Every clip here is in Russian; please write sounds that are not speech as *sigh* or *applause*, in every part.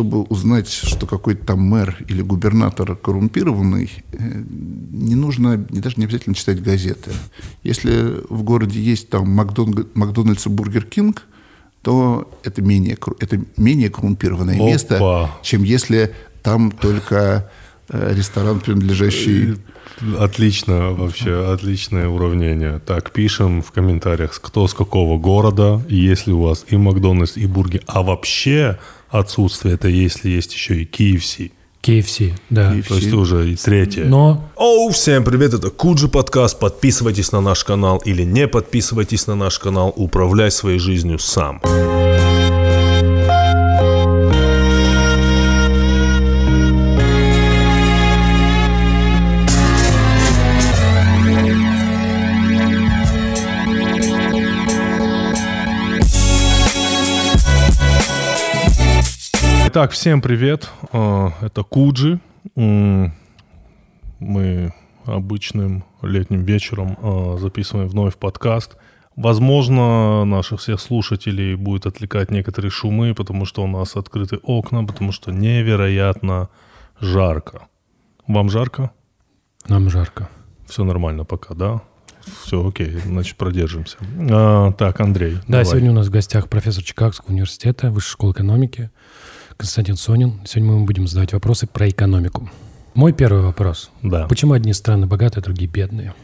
чтобы узнать, что какой-то там мэр или губернатор коррумпированный, э, не нужно, не даже не обязательно читать газеты. Если в городе есть там Макдональдс и Бургер Кинг, то это менее, это менее коррумпированное Опа. место, чем если там только э, ресторан, принадлежащий... Отлично вообще, отличное уравнение. Так, пишем в комментариях, кто с какого города, если у вас и Макдональдс, и Бургер. А вообще отсутствие это если есть еще и KFC. KFC, да. KFC. То есть уже и третье. Но... Оу, всем привет, это Куджи подкаст. Подписывайтесь на наш канал или не подписывайтесь на наш канал. Управляй своей жизнью сам. Итак, всем привет. А, это Куджи. Мы обычным летним вечером а, записываем вновь подкаст. Возможно, наших всех слушателей будет отвлекать некоторые шумы, потому что у нас открыты окна, потому что невероятно жарко. Вам жарко? Нам жарко. Все нормально пока, да? Все, окей, значит, продержимся. А, так, Андрей. Да, давай. сегодня у нас в гостях профессор Чикагского университета, Высшей школы экономики. Константин Сонин. Сегодня мы будем задавать вопросы про экономику. Мой первый вопрос. Да. Почему одни страны богатые, а другие бедные?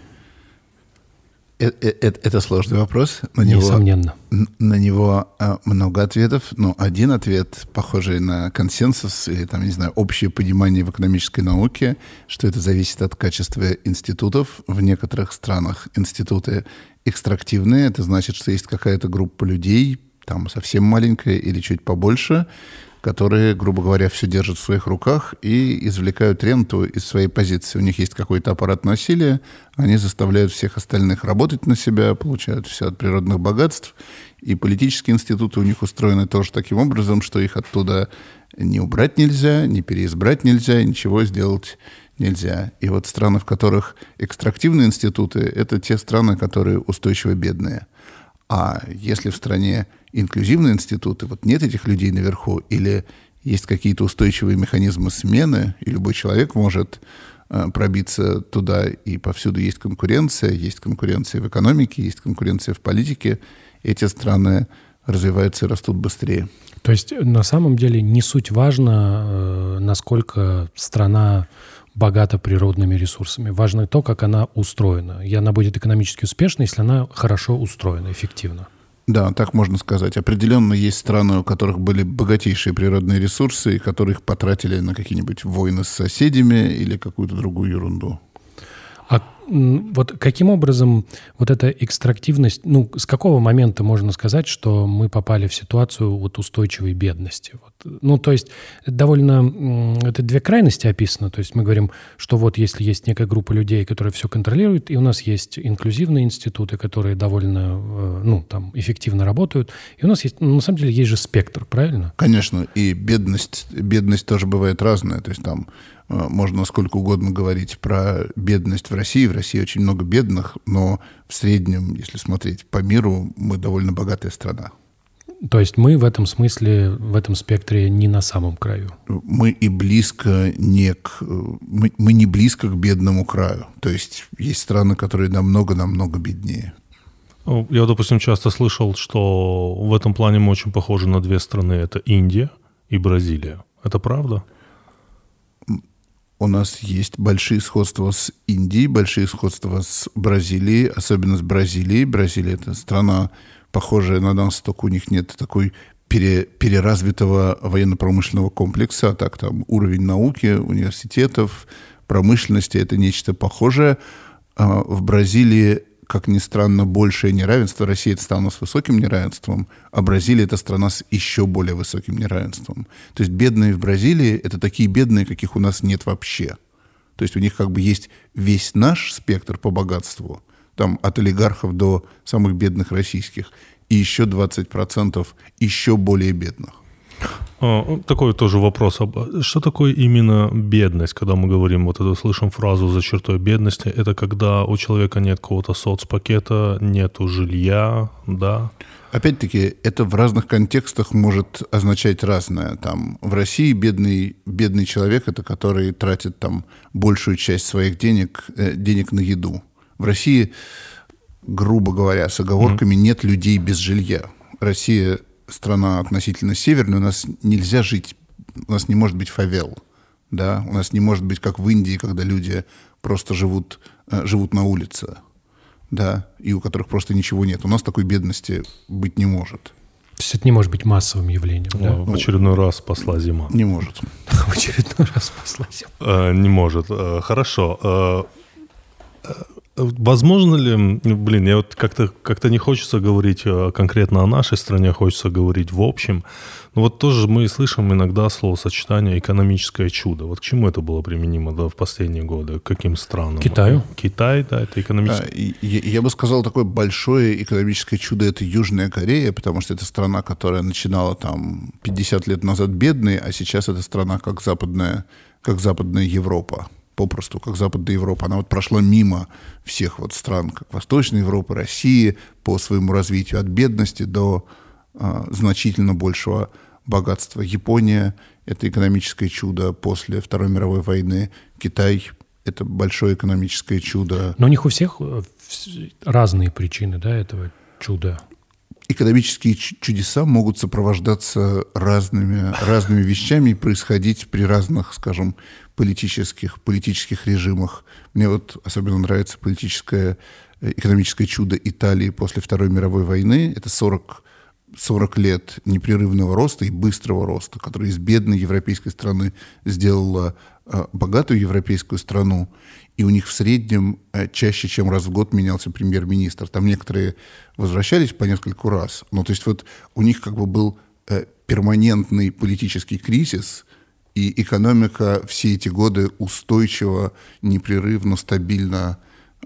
Это, это, это сложный вопрос. На Несомненно. Него, на него а, много ответов, но один ответ, похожий на консенсус или, там, не знаю, общее понимание в экономической науке, что это зависит от качества институтов. В некоторых странах институты экстрактивные, это значит, что есть какая-то группа людей, там совсем маленькая или чуть побольше, которые, грубо говоря, все держат в своих руках и извлекают ренту из своей позиции. У них есть какой-то аппарат насилия, они заставляют всех остальных работать на себя, получают все от природных богатств, и политические институты у них устроены тоже таким образом, что их оттуда не убрать нельзя, не переизбрать нельзя, ничего сделать нельзя. И вот страны, в которых экстрактивные институты, это те страны, которые устойчиво бедные. А если в стране инклюзивные институты, вот нет этих людей наверху, или есть какие-то устойчивые механизмы смены, и любой человек может э, пробиться туда, и повсюду есть конкуренция, есть конкуренция в экономике, есть конкуренция в политике, эти страны развиваются и растут быстрее. То есть на самом деле не суть важно, э, насколько страна богата природными ресурсами. Важно то, как она устроена. И она будет экономически успешна, если она хорошо устроена, эффективно. Да, так можно сказать. Определенно есть страны, у которых были богатейшие природные ресурсы, и которых потратили на какие-нибудь войны с соседями или какую-то другую ерунду. А вот каким образом вот эта экстрактивность, ну, с какого момента можно сказать, что мы попали в ситуацию вот устойчивой бедности? Вот, ну, то есть довольно, это две крайности описано, то есть мы говорим, что вот если есть некая группа людей, которые все контролируют, и у нас есть инклюзивные институты, которые довольно, э, ну, там, эффективно работают, и у нас есть, ну, на самом деле, есть же спектр, правильно? Конечно, и бедность, бедность тоже бывает разная, то есть там можно сколько угодно говорить про бедность в России. В России очень много бедных, но в среднем, если смотреть по миру, мы довольно богатая страна. То есть мы в этом смысле, в этом спектре не на самом краю? Мы и близко не к... Мы, мы не близко к бедному краю. То есть есть страны, которые намного-намного беднее. Ну, я, допустим, часто слышал, что в этом плане мы очень похожи на две страны. Это Индия и Бразилия. Это правда? У нас есть большие сходства с Индией, большие сходства с Бразилией, особенно с Бразилией. Бразилия — это страна, похожая на нас, только у них нет такой пере, переразвитого военно-промышленного комплекса, а так там уровень науки, университетов, промышленности — это нечто похожее. А в Бразилии как ни странно, большее неравенство. Россия — это страна с высоким неравенством, а Бразилия — это страна с еще более высоким неравенством. То есть бедные в Бразилии — это такие бедные, каких у нас нет вообще. То есть у них как бы есть весь наш спектр по богатству, там от олигархов до самых бедных российских, и еще 20% еще более бедных. А, такой тоже вопрос. Что такое именно бедность, когда мы говорим, вот это слышим фразу за чертой бедности, это когда у человека нет какого-то соцпакета, нету жилья, да? Опять-таки, это в разных контекстах может означать разное. Там, в России бедный, бедный человек – это который тратит там, большую часть своих денег, э, денег на еду. В России, грубо говоря, с оговорками, mm-hmm. нет людей без жилья. Россия страна относительно северная, у нас нельзя жить, у нас не может быть фавел, да, у нас не может быть, как в Индии, когда люди просто живут, э, живут на улице, да, и у которых просто ничего нет. У нас такой бедности быть не может. То есть это не может быть массовым явлением, да? В очередной раз спасла зима. Не может. *laughs* В очередной раз спасла зима. Э, не может. Э, хорошо. Возможно ли, блин, я вот как-то как не хочется говорить э, конкретно о нашей стране, хочется говорить в общем. Но вот тоже мы слышим иногда словосочетание «экономическое чудо». Вот к чему это было применимо да, в последние годы? К каким странам? Китаю. Китай, да, это экономическое... Я, я бы сказал, такое большое экономическое чудо – это Южная Корея, потому что это страна, которая начинала там 50 лет назад бедной, а сейчас это страна как западная, как западная Европа попросту, как Западная Европа. Она вот прошла мимо всех вот стран, как Восточной Европы, России, по своему развитию от бедности до а, значительно большего богатства. Япония – это экономическое чудо после Второй мировой войны. Китай – это большое экономическое чудо. Но у них у всех э, разные причины да, этого чуда экономические чудеса могут сопровождаться разными, разными вещами и происходить при разных, скажем, политических, политических режимах. Мне вот особенно нравится политическое, э, экономическое чудо Италии после Второй мировой войны. Это 40, 40 лет непрерывного роста и быстрого роста, который из бедной европейской страны сделала э, богатую европейскую страну. И у них в среднем э, чаще, чем раз в год менялся премьер-министр. Там некоторые возвращались по нескольку раз. Ну, то есть вот у них как бы был перманентный политический кризис – и экономика все эти годы устойчиво, непрерывно, стабильно,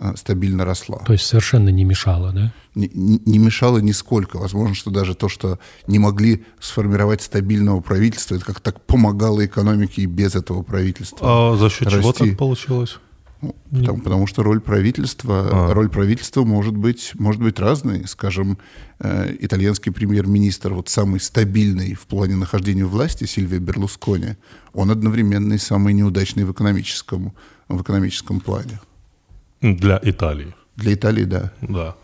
э, стабильно росла. То есть совершенно не мешала, да? Не, не, не мешало нисколько. Возможно, что даже то, что не могли сформировать стабильного правительства, это как так помогало экономике и без этого правительства. А за счет расти. чего так получилось? Ну, потому, потому что роль правительства, а. роль правительства может быть, может быть разной. Скажем, э, итальянский премьер-министр, вот самый стабильный в плане нахождения власти, Сильвия Берлускони, он одновременно и самый неудачный в экономическом, в экономическом плане. Для Италии. Для Италии, да. Да.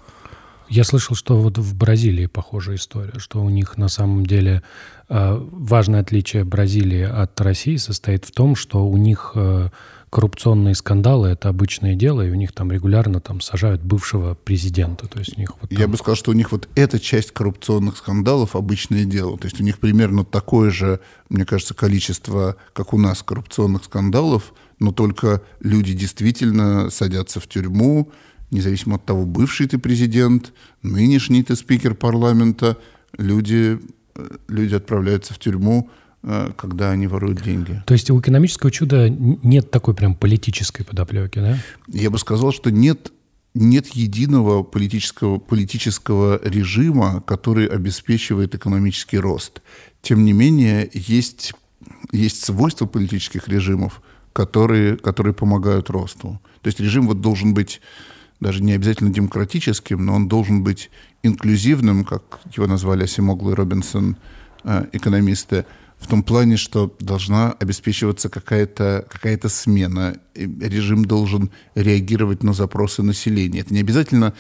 Я слышал, что вот в Бразилии похожая история, что у них на самом деле э, важное отличие Бразилии от России состоит в том, что у них э, коррупционные скандалы — это обычное дело, и у них там регулярно там сажают бывшего президента. То есть у них вот там... Я бы сказал, что у них вот эта часть коррупционных скандалов — обычное дело. То есть у них примерно такое же, мне кажется, количество, как у нас, коррупционных скандалов, но только люди действительно садятся в тюрьму, независимо от того, бывший ты президент, нынешний ты спикер парламента, люди, э, люди отправляются в тюрьму когда они воруют деньги. То есть у экономического чуда нет такой прям политической подоплеки, да? Я бы сказал, что нет нет единого политического, политического режима, который обеспечивает экономический рост. Тем не менее, есть, есть свойства политических режимов, которые, которые помогают росту. То есть режим вот должен быть даже не обязательно демократическим, но он должен быть инклюзивным, как его назвали Асимоглу и Робинсон, э, экономисты, в том плане, что должна обеспечиваться какая-то какая смена. Режим должен реагировать на запросы населения. Это не обязательно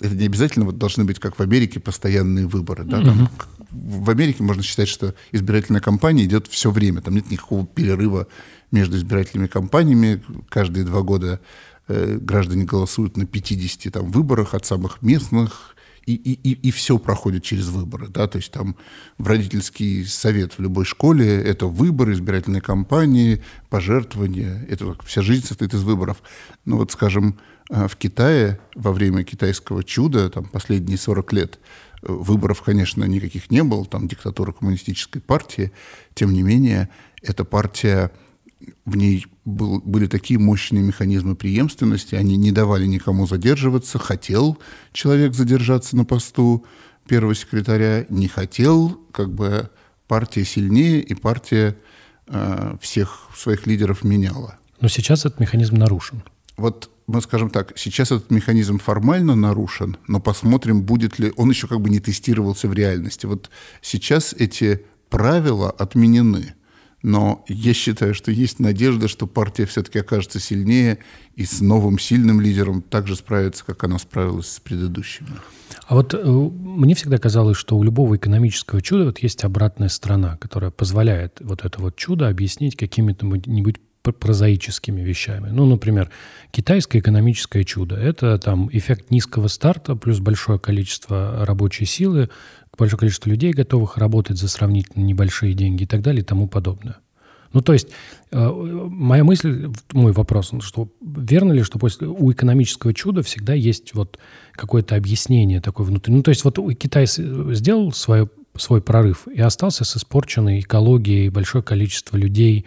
это не обязательно вот должны быть, как в Америке, постоянные выборы. Да? Там, в Америке можно считать, что избирательная кампания идет все время. Там нет никакого перерыва между избирательными кампаниями. Каждые два года э, граждане голосуют на 50 там, выборах от самых местных и, и, и, все проходит через выборы. Да? То есть там в родительский совет в любой школе это выборы, избирательные кампании, пожертвования. Это вся жизнь состоит из выборов. Но вот, скажем, э, в Китае во время китайского чуда, там последние 40 лет, э, выборов, конечно, никаких не было, там диктатура коммунистической партии. Тем не менее, эта партия в ней был, были такие мощные механизмы преемственности, они не давали никому задерживаться. Хотел человек задержаться на посту первого секретаря, не хотел, как бы партия сильнее, и партия э, всех своих лидеров меняла. Но сейчас этот механизм нарушен. Вот мы скажем так, сейчас этот механизм формально нарушен, но посмотрим, будет ли... Он еще как бы не тестировался в реальности. Вот сейчас эти правила отменены. Но я считаю, что есть надежда, что партия все-таки окажется сильнее и с новым сильным лидером также справится, как она справилась с предыдущими. А вот э, мне всегда казалось, что у любого экономического чуда вот есть обратная сторона, которая позволяет вот это вот чудо объяснить какими-то нибудь прозаическими вещами. Ну, например, китайское экономическое чудо – это там эффект низкого старта плюс большое количество рабочей силы, большое количество людей, готовых работать за сравнительно небольшие деньги и так далее и тому подобное. Ну, то есть, э, моя мысль, мой вопрос, что верно ли, что после у экономического чуда всегда есть вот какое-то объяснение такое внутреннее? Ну, то есть, вот Китай сделал свое, свой прорыв и остался с испорченной экологией, большое количество людей,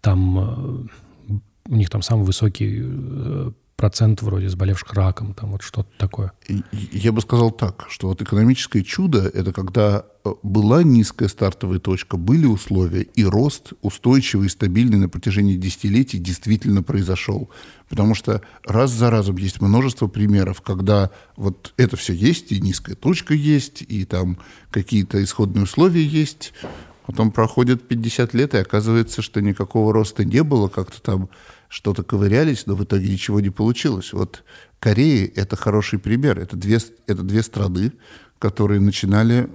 там э, у них там самый высокий э, процент вроде заболевших раком, там вот что-то такое. Я бы сказал так, что вот экономическое чудо – это когда э, была низкая стартовая точка, были условия, и рост устойчивый и стабильный на протяжении десятилетий действительно произошел. Потому что раз за разом есть множество примеров, когда вот это все есть, и низкая точка есть, и там какие-то исходные условия есть, Потом проходит 50 лет, и оказывается, что никакого роста не было, как-то там что-то ковырялись, но в итоге ничего не получилось. Вот Корея – это хороший пример. Это две, это две страны, которые начинали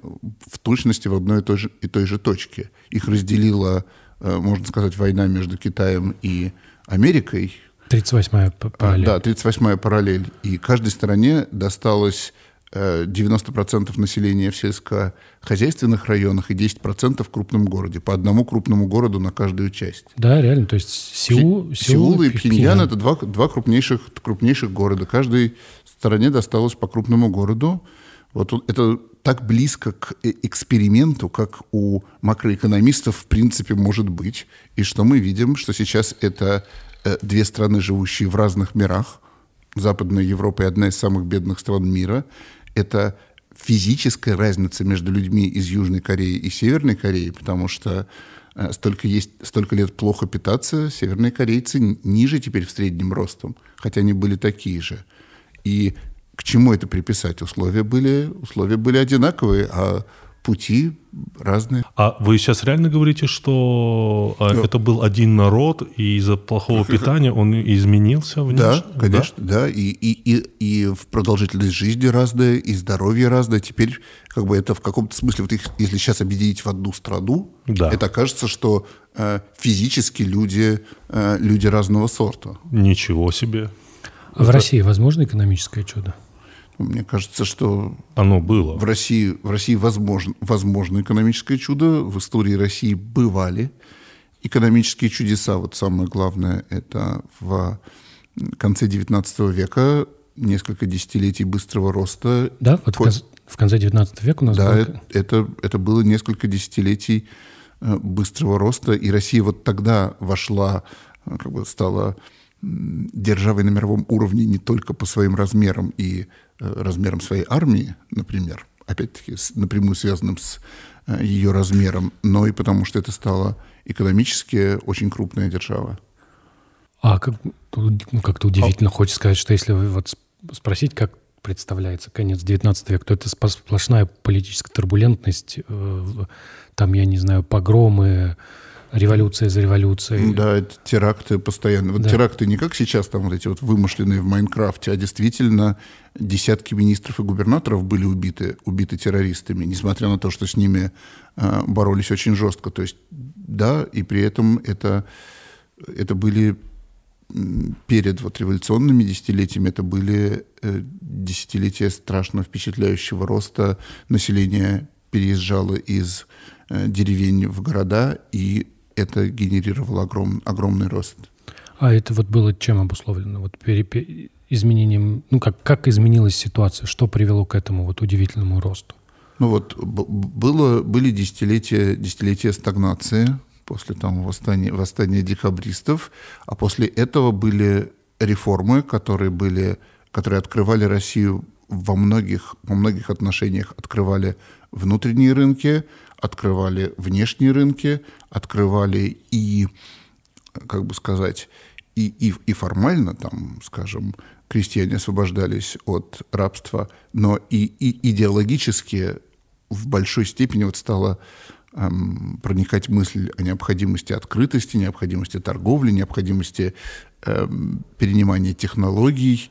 в точности в одной и той же, и той же точке. Их разделила, э, можно сказать, война между Китаем и Америкой. 38-я параллель. Да, 38-я параллель. И каждой стране досталось 90% э, населения в сельскохозяйственных районах и 10% в крупном городе. По одному крупному городу на каждую часть. Да, реально. То есть Сеул, Сеул, Сеул и Пхеньян – это два, два крупнейших, крупнейших города. Каждой стране досталось по крупному городу. Вот это так близко к э, эксперименту, как у макроэкономистов в принципе может быть. И что мы видим, что сейчас это э, две страны, живущие в разных мирах. Западная Европа – одна из самых бедных стран мира – это физическая разница между людьми из Южной Кореи и Северной Кореи, потому что э, столько, есть, столько лет плохо питаться, северные корейцы ниже теперь в среднем ростом, хотя они были такие же. И к чему это приписать? Условия были, условия были одинаковые, а пути разные. А вы сейчас реально говорите, что да. это был один народ, и из-за плохого *laughs* питания он изменился внешне? Да, конечно, да. да. И, и, и, и в продолжительность жизни разная, и здоровье разное. Теперь как бы это в каком-то смысле, вот их, если сейчас объединить в одну страну, да. это кажется, что э, физически люди, э, люди разного сорта. Ничего себе. А это... в России возможно экономическое чудо? Мне кажется, что оно было. В России, в России возможно, возможно экономическое чудо. В истории России бывали экономические чудеса. Вот самое главное, это в конце XIX века несколько десятилетий быстрого роста. Да, вот в, в конце XIX века у нас Да, было... это, это было несколько десятилетий э, быстрого роста, и Россия вот тогда вошла, э, как бы стала державой на мировом уровне не только по своим размерам и Э, размером своей армии, например, опять-таки напрямую связанным с э, ее размером, но и потому, что это стало экономически очень крупная держава. А как, ну, как-то удивительно, а... хочется сказать, что если вы вот спросить, как представляется конец 19 века, то это сплошная политическая турбулентность, э, там, я не знаю, погромы, Революция за революцией. Да, теракты постоянно. Вот да. теракты не как сейчас, там вот эти вот вымышленные в Майнкрафте, а действительно десятки министров и губернаторов были убиты, убиты террористами, несмотря на то, что с ними э, боролись очень жестко. То есть, да, и при этом это, это были перед вот революционными десятилетиями, это были э, десятилетия страшно впечатляющего роста. Население переезжало из э, деревень в города, и это генерировало огром, огромный рост. А это вот было чем обусловлено? Вот пере, изменением, ну как, как изменилась ситуация? Что привело к этому вот удивительному росту? Ну вот было, были десятилетия, десятилетия стагнации после там восстания, восстания декабристов, а после этого были реформы, которые были, которые открывали Россию во многих, во многих отношениях, открывали внутренние рынки, открывали внешние рынки, открывали и, как бы сказать, и, и, и формально, там, скажем, крестьяне освобождались от рабства, но и, и идеологически в большой степени вот стала эм, проникать мысль о необходимости открытости, необходимости торговли, необходимости эм, перенимания технологий.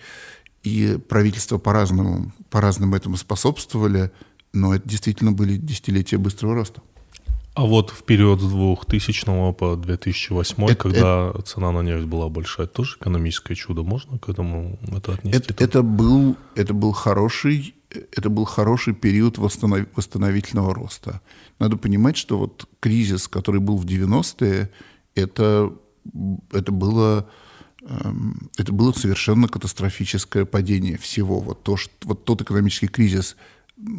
И правительства по-разному, по-разному этому способствовали, но это действительно были десятилетия быстрого роста. А вот в период с 2000 по 2008, это, когда это, цена на нефть была большая, тоже экономическое чудо? Можно к этому это отнести? Это, это, был, это, был хороший, это был хороший период восстанов, восстановительного роста. Надо понимать, что вот кризис, который был в 90-е, это, это было эм, это было совершенно катастрофическое падение всего. Вот, то, что, вот тот экономический кризис,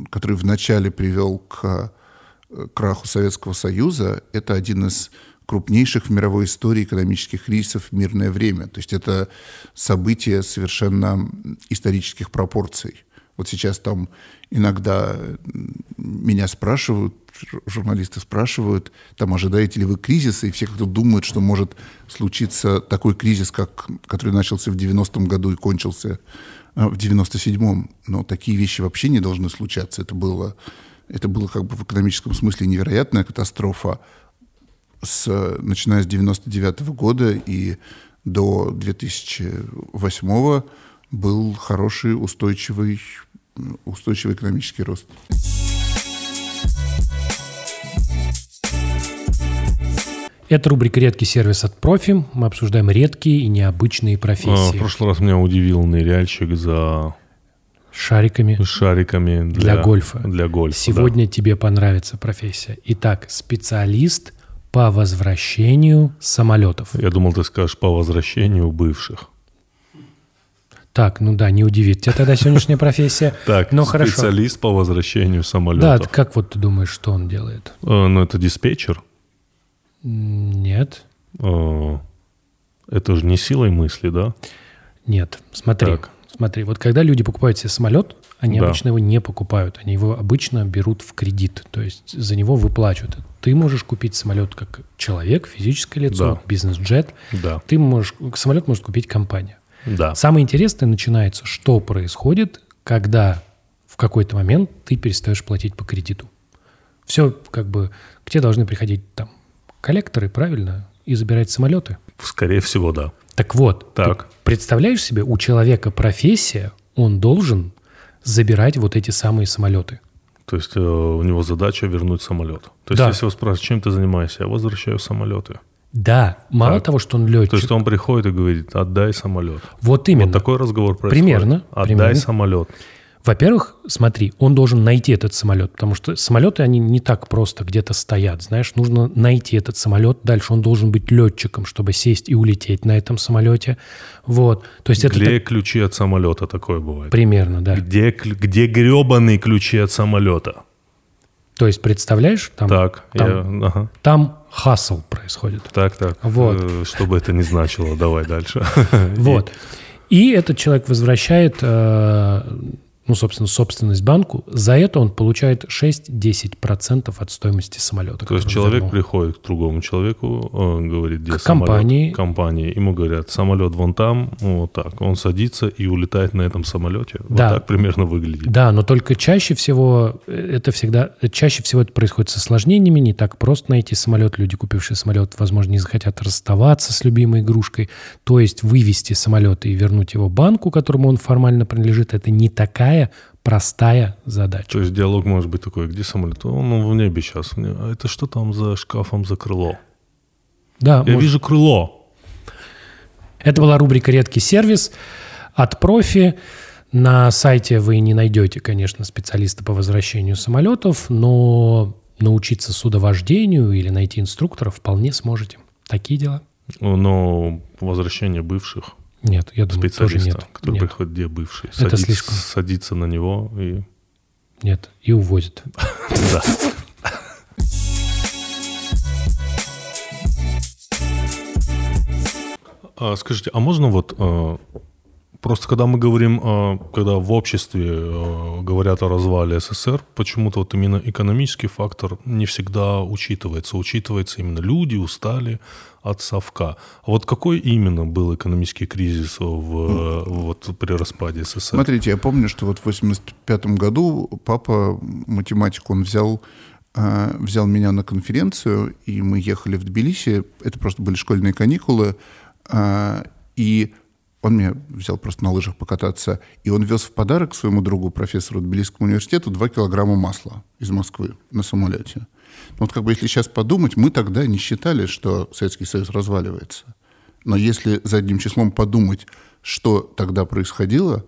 который вначале привел к краху Советского Союза, это один из крупнейших в мировой истории экономических кризисов в мирное время. То есть это событие совершенно исторических пропорций. Вот сейчас там иногда меня спрашивают, журналисты спрашивают, там ожидаете ли вы кризиса, и все как-то думают, что может случиться такой кризис, как, который начался в 90-м году и кончился э, в 97-м. Но такие вещи вообще не должны случаться. Это было это было как бы в экономическом смысле невероятная катастрофа, с, начиная с 99 -го года и до 2008 был хороший, устойчивый, устойчивый экономический рост. Это рубрика «Редкий сервис от профи». Мы обсуждаем редкие и необычные профессии. А, в прошлый раз меня удивил ныряльщик за шариками. Шариками для, для гольфа. Для гольфа. Сегодня да. тебе понравится профессия. Итак, специалист по возвращению самолетов. Я думал, ты скажешь по возвращению бывших. Так, ну да, не удивит тебя тогда сегодняшняя *laughs* профессия. Так, но специалист хорошо. по возвращению самолетов. Да, как вот ты думаешь, что он делает? Э, ну, это диспетчер. Нет. Э, это же не силой мысли, да? Нет, смотри. Так. Смотри, вот когда люди покупают себе самолет, они да. обычно его не покупают, они его обычно берут в кредит, то есть за него выплачивают. Ты можешь купить самолет как человек, физическое лицо, да. бизнес-джет. Да. Ты можешь, самолет может купить компания. Да. Самое интересное начинается, что происходит, когда в какой-то момент ты перестаешь платить по кредиту. Все как бы к тебе должны приходить там коллекторы, правильно, и забирать самолеты. Скорее всего, да. Так вот, так. представляешь себе, у человека профессия, он должен забирать вот эти самые самолеты. То есть э, у него задача вернуть самолет. То есть да. если его спрашивают, чем ты занимаешься, я возвращаю самолеты. Да, мало так. того, что он летчик. То есть он приходит и говорит, отдай самолет. Вот именно. Вот такой разговор происходит. Примерно. Отдай примерно. самолет. Во-первых, смотри, он должен найти этот самолет, потому что самолеты, они не так просто где-то стоят, знаешь, нужно найти этот самолет, дальше он должен быть летчиком, чтобы сесть и улететь на этом самолете, вот. То есть где это... ключи от самолета такое бывает? Примерно, да. Где, где гребаные ключи от самолета? То есть, представляешь, там, так, там, я, ага. там хасл происходит. Так, так. Вот. Э, что бы это ни значило, давай дальше. *laughs* Вот. И этот человек возвращает э, ну, собственно, собственность банку, за это он получает 6-10% от стоимости самолета. То есть человек вернул. приходит к другому человеку, он говорит, где к самолет, компании. компании, ему говорят, самолет вон там, вот так. Он садится и улетает на этом самолете. Да. Вот так примерно выглядит. Да, но только чаще всего э, это всегда, чаще всего это происходит с осложнениями, не так просто найти самолет. Люди, купившие самолет, возможно, не захотят расставаться с любимой игрушкой. То есть вывести самолет и вернуть его банку, которому он формально принадлежит, это не такая такая простая задача. То есть диалог может быть такой, где самолет? Он ну, в небе сейчас. А это что там за шкафом за крыло? Да. Я может... вижу крыло. Это была рубрика «Редкий сервис» от профи. На сайте вы не найдете, конечно, специалиста по возвращению самолетов, но научиться судовождению или найти инструктора вполне сможете. Такие дела. Но возвращение бывших нет, я думаю, тоже нет. который нет. приходит, где бывший. Это садится, слишком. Садится на него и... Нет, и увозит. Да. А, скажите, а можно вот э, Просто когда мы говорим, э, когда в обществе э, говорят о развале СССР, почему-то вот именно экономический фактор не всегда учитывается. Учитывается именно люди устали от совка. А вот какой именно был экономический кризис в, вот, при распаде СССР? Смотрите, я помню, что вот в 85 году папа математик, он взял э, взял меня на конференцию, и мы ехали в Тбилиси. Это просто были школьные каникулы. И он меня взял просто на лыжах покататься, и он вез в подарок своему другу, профессору Тбилисскому университету, 2 килограмма масла из Москвы на самолете. Ну, вот как бы если сейчас подумать, мы тогда не считали, что Советский Союз разваливается. Но если задним числом подумать, что тогда происходило,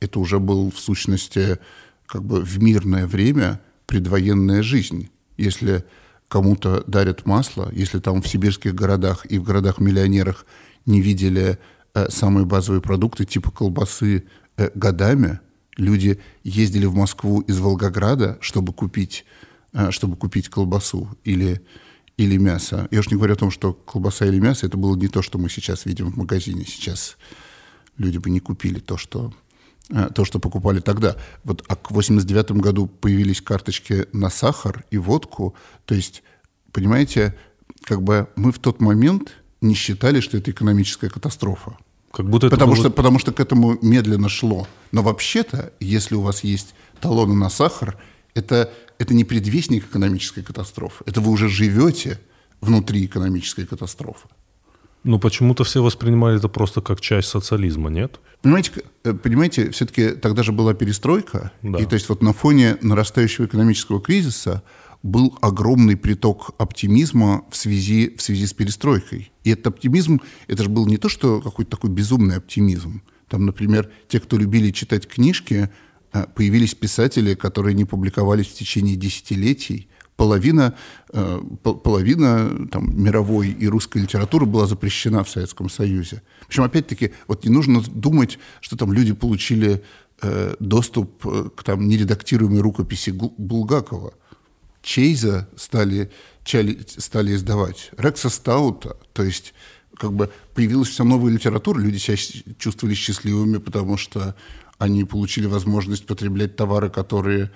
это уже был в сущности как бы в мирное время предвоенная жизнь. Если кому-то дарят масло, если там в сибирских городах и в городах-миллионерах не видели самые базовые продукты типа колбасы э, годами. Люди ездили в Москву из Волгограда, чтобы купить, э, чтобы купить колбасу или, или мясо. Я уж не говорю о том, что колбаса или мясо – это было не то, что мы сейчас видим в магазине. Сейчас люди бы не купили то, что, то, что покупали тогда. Вот, а к 89 году появились карточки на сахар и водку. То есть, понимаете, как бы мы в тот момент не считали, что это экономическая катастрофа. Как будто потому, было... что, потому что к этому медленно шло. Но вообще-то, если у вас есть талоны на сахар, это, это не предвестник экономической катастрофы. Это вы уже живете внутри экономической катастрофы. Ну, почему-то все воспринимали это просто как часть социализма, нет? Понимаете, э, понимаете все-таки тогда же была перестройка, да. и то есть вот на фоне нарастающего экономического кризиса был огромный приток оптимизма в связи, в связи с перестройкой. И этот оптимизм, это же был не то, что какой-то такой безумный оптимизм. Там, например, те, кто любили читать книжки, э, появились писатели, которые не публиковались в течение десятилетий. Половина, э, половина там, мировой и русской литературы была запрещена в Советском Союзе. Причем, опять-таки, вот не нужно думать, что там люди получили э, доступ к там, нередактируемой рукописи Булгакова – Чейза стали, стали издавать, Рекса Стаута, то есть как бы появилась вся новая литература, люди себя чувствовали счастливыми, потому что они получили возможность потреблять товары, которые,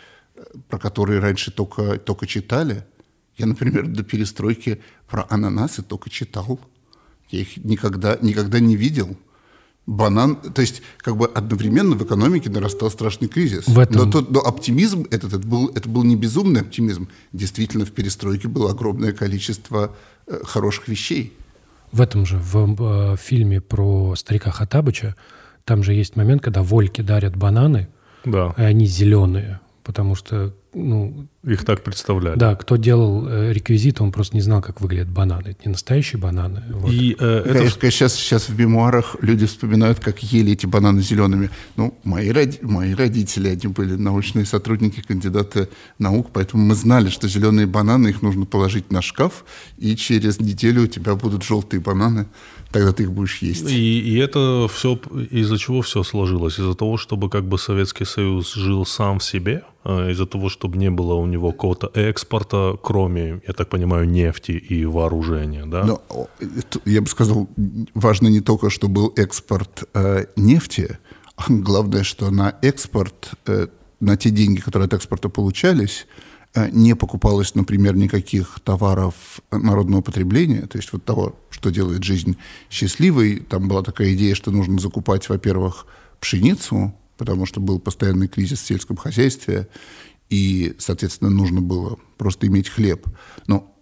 про которые раньше только, только читали. Я, например, до перестройки про ананасы только читал. Я их никогда, никогда не видел банан, то есть как бы одновременно в экономике нарастал страшный кризис. В этом... но, тот, но оптимизм этот, это был, это был не безумный оптимизм. Действительно, в перестройке было огромное количество э, хороших вещей. В этом же, в э, фильме про старика Хатабыча, там же есть момент, когда Вольки дарят бананы, да. и они зеленые, потому что ну, их так представляли. Да, кто делал э, реквизит, он просто не знал, как выглядят бананы. Это не настоящие бананы. Вот. И, э, это... Конечно, сейчас, сейчас в мемуарах люди вспоминают, как ели эти бананы зелеными. Ну, мои, роди... мои родители, они были научные сотрудники, кандидаты наук, поэтому мы знали, что зеленые бананы, их нужно положить на шкаф, и через неделю у тебя будут желтые бананы тогда ты их будешь есть. И, и это все из-за чего все сложилось? Из-за того, чтобы как бы Советский Союз жил сам в себе, а из-за того, чтобы не было у него какого-то экспорта, кроме, я так понимаю, нефти и вооружения, да? Но, я бы сказал, важно не только, что был экспорт э, нефти, а главное, что на экспорт, э, на те деньги, которые от экспорта получались, не покупалось, например, никаких товаров народного потребления, то есть вот того, что делает жизнь счастливой. Там была такая идея, что нужно закупать, во-первых, пшеницу, потому что был постоянный кризис в сельском хозяйстве, и, соответственно, нужно было просто иметь хлеб. Но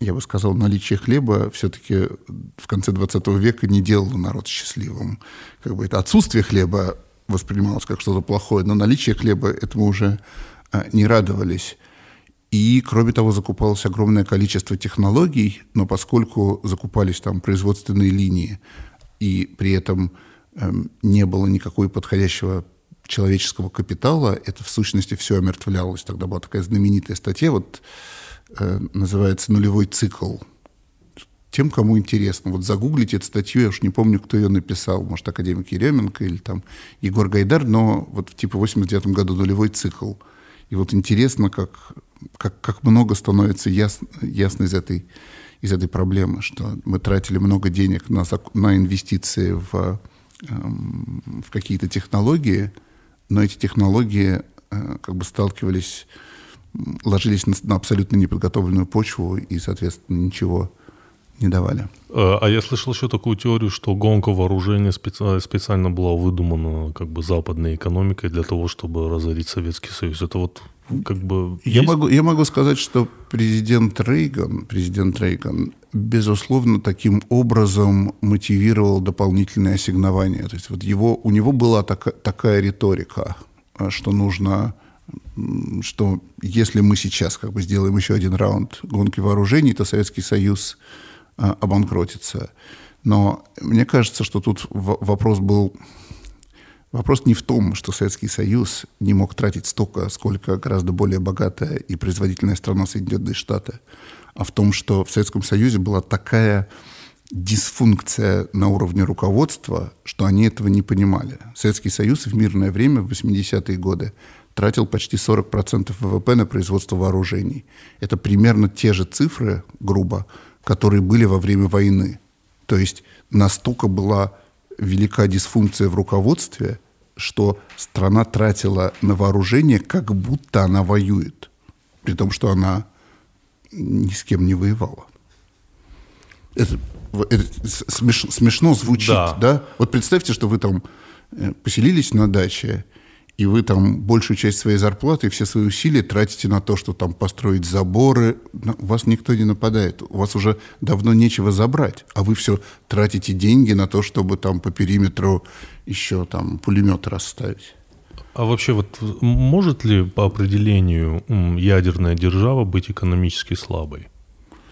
я бы сказал, наличие хлеба все-таки в конце 20 века не делало народ счастливым. Как бы это отсутствие хлеба воспринималось как что-то плохое, но наличие хлеба этому уже э, не радовались. И, кроме того, закупалось огромное количество технологий, но поскольку закупались там производственные линии, и при этом эм, не было никакой подходящего человеческого капитала, это в сущности все омертвлялось. Тогда была такая знаменитая статья, вот э, называется «Нулевой цикл». Тем, кому интересно, вот загуглите эту статью, я уж не помню, кто ее написал, может, академик Еременко или там Егор Гайдар, но вот в типа 89 году «Нулевой цикл». И вот интересно, как как, как много становится ясно, ясно из, этой, из этой проблемы, что мы тратили много денег на, на инвестиции в эм, в какие-то технологии, но эти технологии э, как бы сталкивались, ложились на, на абсолютно неподготовленную почву и, соответственно, ничего не давали. Э, а я слышал еще такую теорию, что гонка вооружения специ... специально была выдумана как бы западной экономикой для того, чтобы разорить Советский Союз. Это вот как бы... Я могу, я могу сказать, что президент Рейган, президент Рейган, безусловно, таким образом мотивировал дополнительные ассигнования. То есть вот его, у него была така, такая риторика, что нужно что если мы сейчас как бы сделаем еще один раунд гонки вооружений, то Советский Союз а, обанкротится. Но мне кажется, что тут вопрос был... Вопрос не в том, что Советский Союз не мог тратить столько, сколько гораздо более богатая и производительная страна Соединенные Штаты, а в том, что в Советском Союзе была такая дисфункция на уровне руководства, что они этого не понимали. Советский Союз в мирное время, в 80-е годы, тратил почти 40% ВВП на производство вооружений. Это примерно те же цифры, грубо, которые были во время войны. То есть настолько была велика дисфункция в руководстве, что страна тратила на вооружение, как будто она воюет, при том, что она ни с кем не воевала. Это, это смеш, смешно звучит, да. да? Вот представьте, что вы там э, поселились на даче, и вы там большую часть своей зарплаты все свои усилия тратите на то, что там построить заборы, ну, вас никто не нападает, у вас уже давно нечего забрать, а вы все тратите деньги на то, чтобы там по периметру еще там пулемет расставить. А вообще вот может ли по определению ядерная держава быть экономически слабой?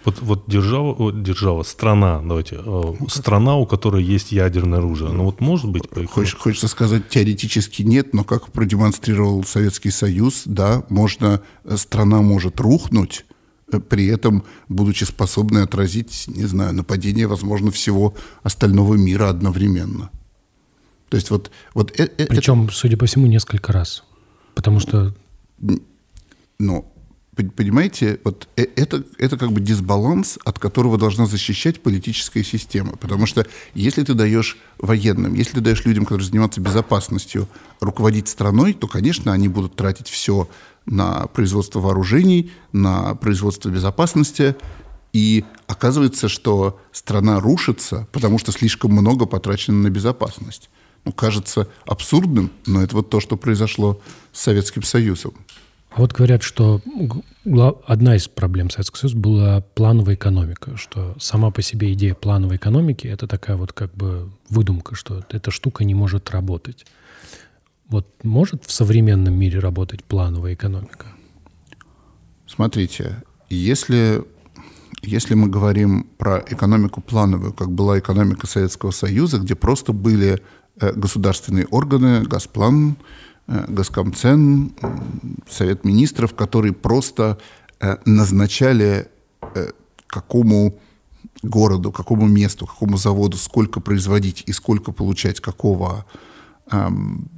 Вот, вот держава, вот держава, страна, давайте, э, страна, у которой есть ядерное оружие, ну вот может быть... Хочешь, хочется сказать, теоретически нет, но как продемонстрировал Советский Союз, да, можно, э, страна может рухнуть, э, при этом будучи способной отразить, не знаю, нападение, возможно, всего остального мира одновременно. То есть вот... вот Причем, это... судя по всему, несколько раз. Потому что... Ну, Понимаете, вот э, это, это как бы дисбаланс, от которого должна защищать политическая система. Потому что если ты даешь военным, если ты даешь людям, которые занимаются безопасностью, руководить страной, то, конечно, они будут тратить все на производство вооружений, на производство безопасности. И оказывается, что страна рушится, потому что слишком много потрачено на безопасность. Ну, кажется абсурдным, но это вот то, что произошло с Советским Союзом. Вот говорят, что одна из проблем Советского Союза была плановая экономика, что сама по себе идея плановой экономики – это такая вот как бы выдумка, что эта штука не может работать. Вот может в современном мире работать плановая экономика? Смотрите, если, если мы говорим про экономику плановую, как была экономика Советского Союза, где просто были э, государственные органы, Газплан, Госкомцен, Совет министров, которые просто э, назначали э, какому городу, какому месту, какому заводу сколько производить и сколько получать какого, эм,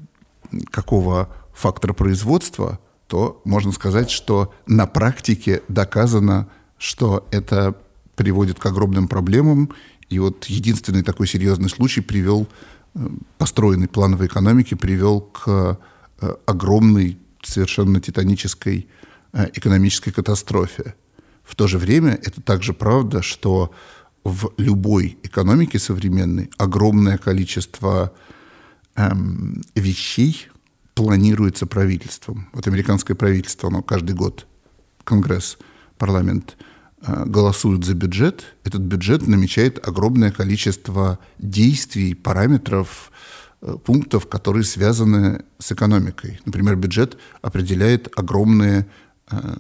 какого фактора производства, то можно сказать, что на практике доказано, что это приводит к огромным проблемам. И вот единственный такой серьезный случай привел, построенный плановой экономики, привел к Э, огромной, совершенно титанической э, экономической катастрофе. В то же время это также правда, что в любой экономике современной огромное количество эм, вещей планируется правительством. Вот американское правительство, оно каждый год, Конгресс, парламент э, голосуют за бюджет. Этот бюджет намечает огромное количество действий, параметров, Э, пунктов, которые связаны с экономикой. Например, бюджет определяет огромные э,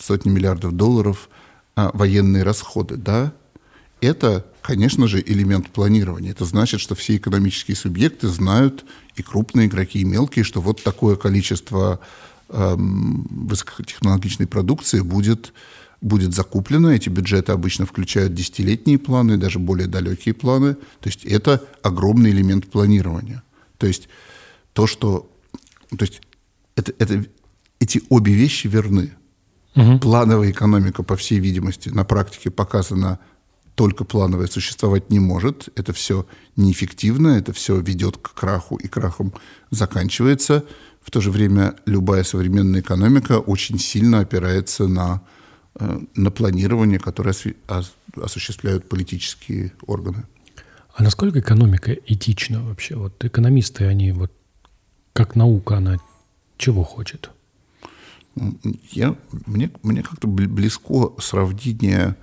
сотни миллиардов долларов э, военные расходы. Да? Это, конечно же, элемент планирования. Это значит, что все экономические субъекты знают, и крупные игроки, и мелкие, что вот такое количество э, высокотехнологичной продукции будет будет закуплено. Эти бюджеты обычно включают десятилетние планы, даже более далекие планы. То есть это огромный элемент планирования. То есть то, что... То есть это, это, эти обе вещи верны. Угу. Плановая экономика, по всей видимости, на практике показана только плановое существовать не может. Это все неэффективно, это все ведет к краху и крахом заканчивается. В то же время любая современная экономика очень сильно опирается на, на планирование, которое осуществляют политические органы. А насколько экономика этична вообще? Вот экономисты, они вот как наука, она чего хочет? Я, мне, мне как-то близко сравнение,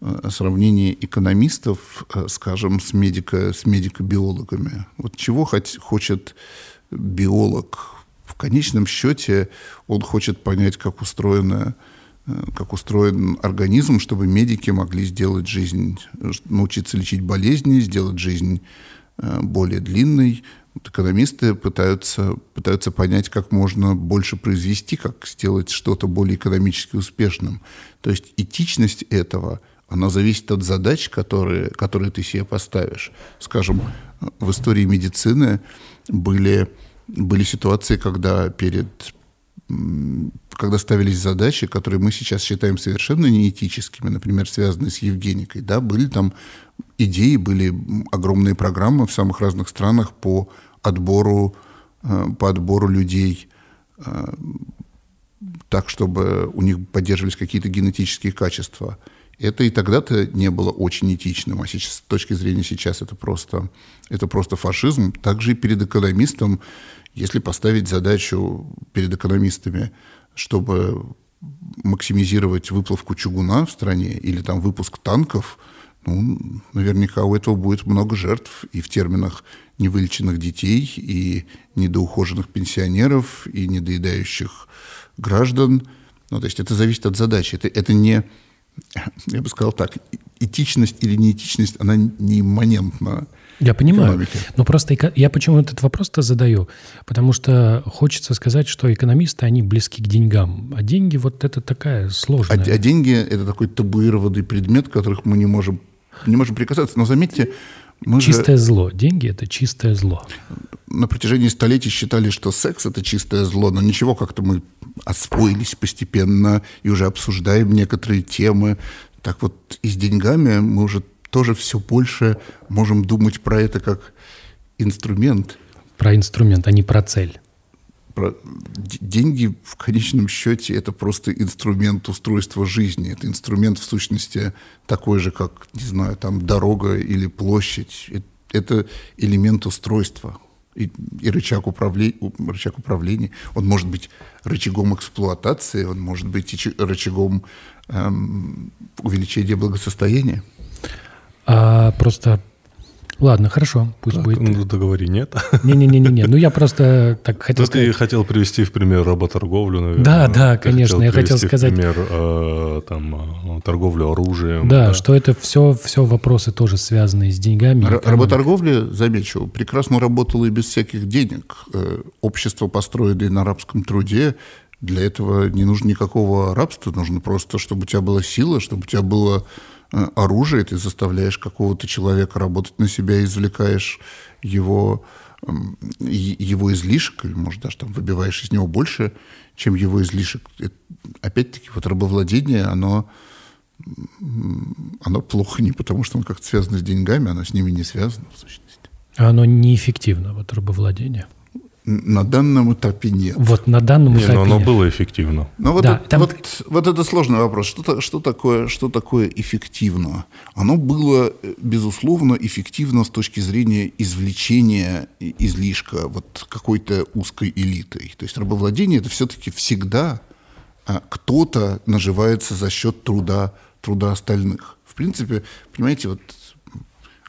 э, сравнение экономистов, э, скажем, с, медико, с медико-биологами. Вот чего хоть, хочет биолог? В конечном счете он хочет понять, как устроена Э, как устроен организм, чтобы медики могли сделать жизнь, научиться лечить болезни, сделать жизнь э, более длинной. Вот экономисты пытаются, пытаются понять, как можно больше произвести, как сделать что-то более экономически успешным. То есть этичность этого, она зависит от задач, которые, которые ты себе поставишь. Скажем, в истории медицины были, были ситуации, когда перед когда ставились задачи, которые мы сейчас считаем совершенно неэтическими, например, связанные с Евгеникой, да, были там идеи, были огромные программы в самых разных странах по отбору, э, по отбору людей э, так, чтобы у них поддерживались какие-то генетические качества. Это и тогда-то не было очень этичным, а сейчас, с точки зрения сейчас это просто, это просто фашизм. Также и перед экономистом если поставить задачу перед экономистами, чтобы максимизировать выплавку чугуна в стране или там выпуск танков, ну, наверняка у этого будет много жертв и в терминах невылеченных детей, и недоухоженных пенсионеров, и недоедающих граждан. Ну, то есть это зависит от задачи. Это, это не, я бы сказал так, этичность или неэтичность, она не имманентна я понимаю. Экономики. Но просто я почему этот вопрос-то задаю? Потому что хочется сказать, что экономисты, они близки к деньгам. А деньги вот это такая сложная. А, а деньги – это такой табуированный предмет, которых мы не можем, не можем прикасаться. Но заметьте, мы чистое же... зло. Деньги – это чистое зло. На протяжении столетий считали, что секс – это чистое зло, но ничего, как-то мы освоились постепенно и уже обсуждаем некоторые темы. Так вот и с деньгами мы уже тоже все больше можем думать про это как инструмент. Про инструмент, а не про цель. Про... Деньги в конечном счете это просто инструмент устройства жизни. Это инструмент в сущности такой же, как, не знаю, там дорога или площадь. Это элемент устройства. И, и рычаг, управления, рычаг управления. Он может быть рычагом эксплуатации, он может быть рычагом эм, увеличения благосостояния. А просто Ладно, хорошо, пусть так, будет. Ну, договори, нет? *laughs* Не-не-не-не, ну я просто так хотел ну, сказать. Ты хотел привести в пример работорговлю, наверное. Да, да, конечно, я хотел сказать. в пример э, там, э, торговлю оружием. Да, да, что это все, все вопросы тоже связанные с деньгами. Р- работорговля, замечу, прекрасно работала и без всяких денег. Э, общество, построенное на арабском труде, для этого не нужно никакого рабства, нужно просто, чтобы у тебя была сила, чтобы у тебя было оружие, ты заставляешь какого-то человека работать на себя, извлекаешь его, его излишек, или, может, даже там выбиваешь из него больше, чем его излишек. Опять-таки, вот рабовладение, оно, оно плохо не потому, что оно как-то связано с деньгами, оно с ними не связано, в сущности. Оно неэффективно, вот рабовладение? На данном этапе нет. Вот на данном не, этапе но оно нет. было эффективно. Ну вот, да, это, там... вот, вот это сложный вопрос. Что, что, такое, что такое эффективно? Оно было, безусловно, эффективно с точки зрения извлечения излишка вот какой-то узкой элитой. То есть рабовладение – это все-таки всегда а, кто-то наживается за счет труда, труда остальных. В принципе, понимаете, вот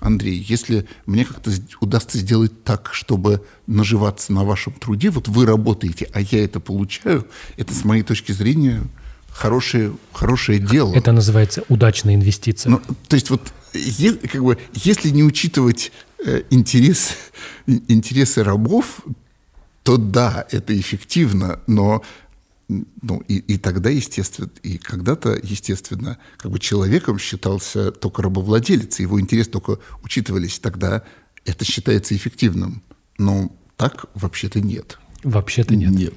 Андрей, если мне как-то удастся сделать так, чтобы наживаться на вашем труде, вот вы работаете, а я это получаю, это с моей точки зрения хорошее, хорошее дело. Это называется удачная инвестиция. Ну, то есть вот е, как бы, если не учитывать э, интерес, *laughs* интересы рабов, то да, это эффективно, но ну, и, и тогда, естественно, и когда-то, естественно, как бы человеком считался только рабовладелец, его интересы только учитывались, тогда это считается эффективным. Но так вообще-то нет. Вообще-то нет. Нет.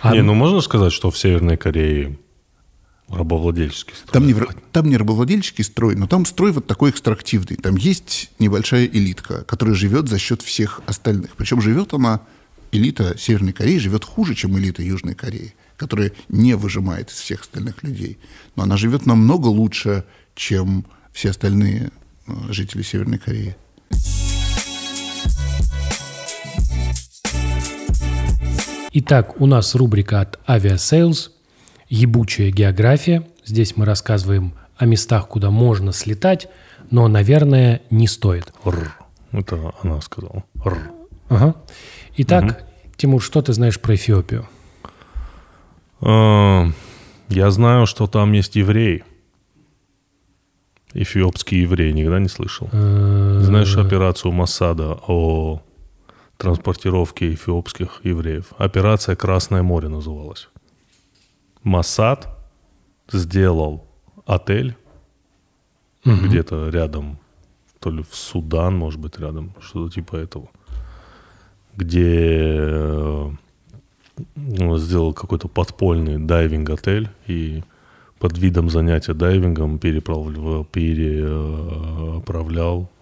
А... Не, ну можно сказать, что в Северной Корее Рабовладельческий строй. Там не, там не рабовладельческий строй, но там строй вот такой экстрактивный. Там есть небольшая элитка, которая живет за счет всех остальных. Причем живет она, элита Северной Кореи живет хуже, чем элита Южной Кореи, которая не выжимает из всех остальных людей. Но она живет намного лучше, чем все остальные э, жители Северной Кореи. Итак, у нас рубрика от Aviasales «Ебучая география». Здесь мы рассказываем о местах, куда можно слетать, но, наверное, не стоит. Р. Это она сказала. Р. Ага. Итак, угу. Тимур, что ты знаешь про Эфиопию? А, я знаю, что там есть евреи. Эфиопские евреи, никогда не слышал. Знаешь операцию Масада о транспортировки эфиопских евреев. Операция «Красное море» называлась. Масад сделал отель угу. где-то рядом, то ли в Судан, может быть, рядом, что-то типа этого, где э, сделал какой-то подпольный дайвинг-отель и под видом занятия дайвингом переправлял, переправлял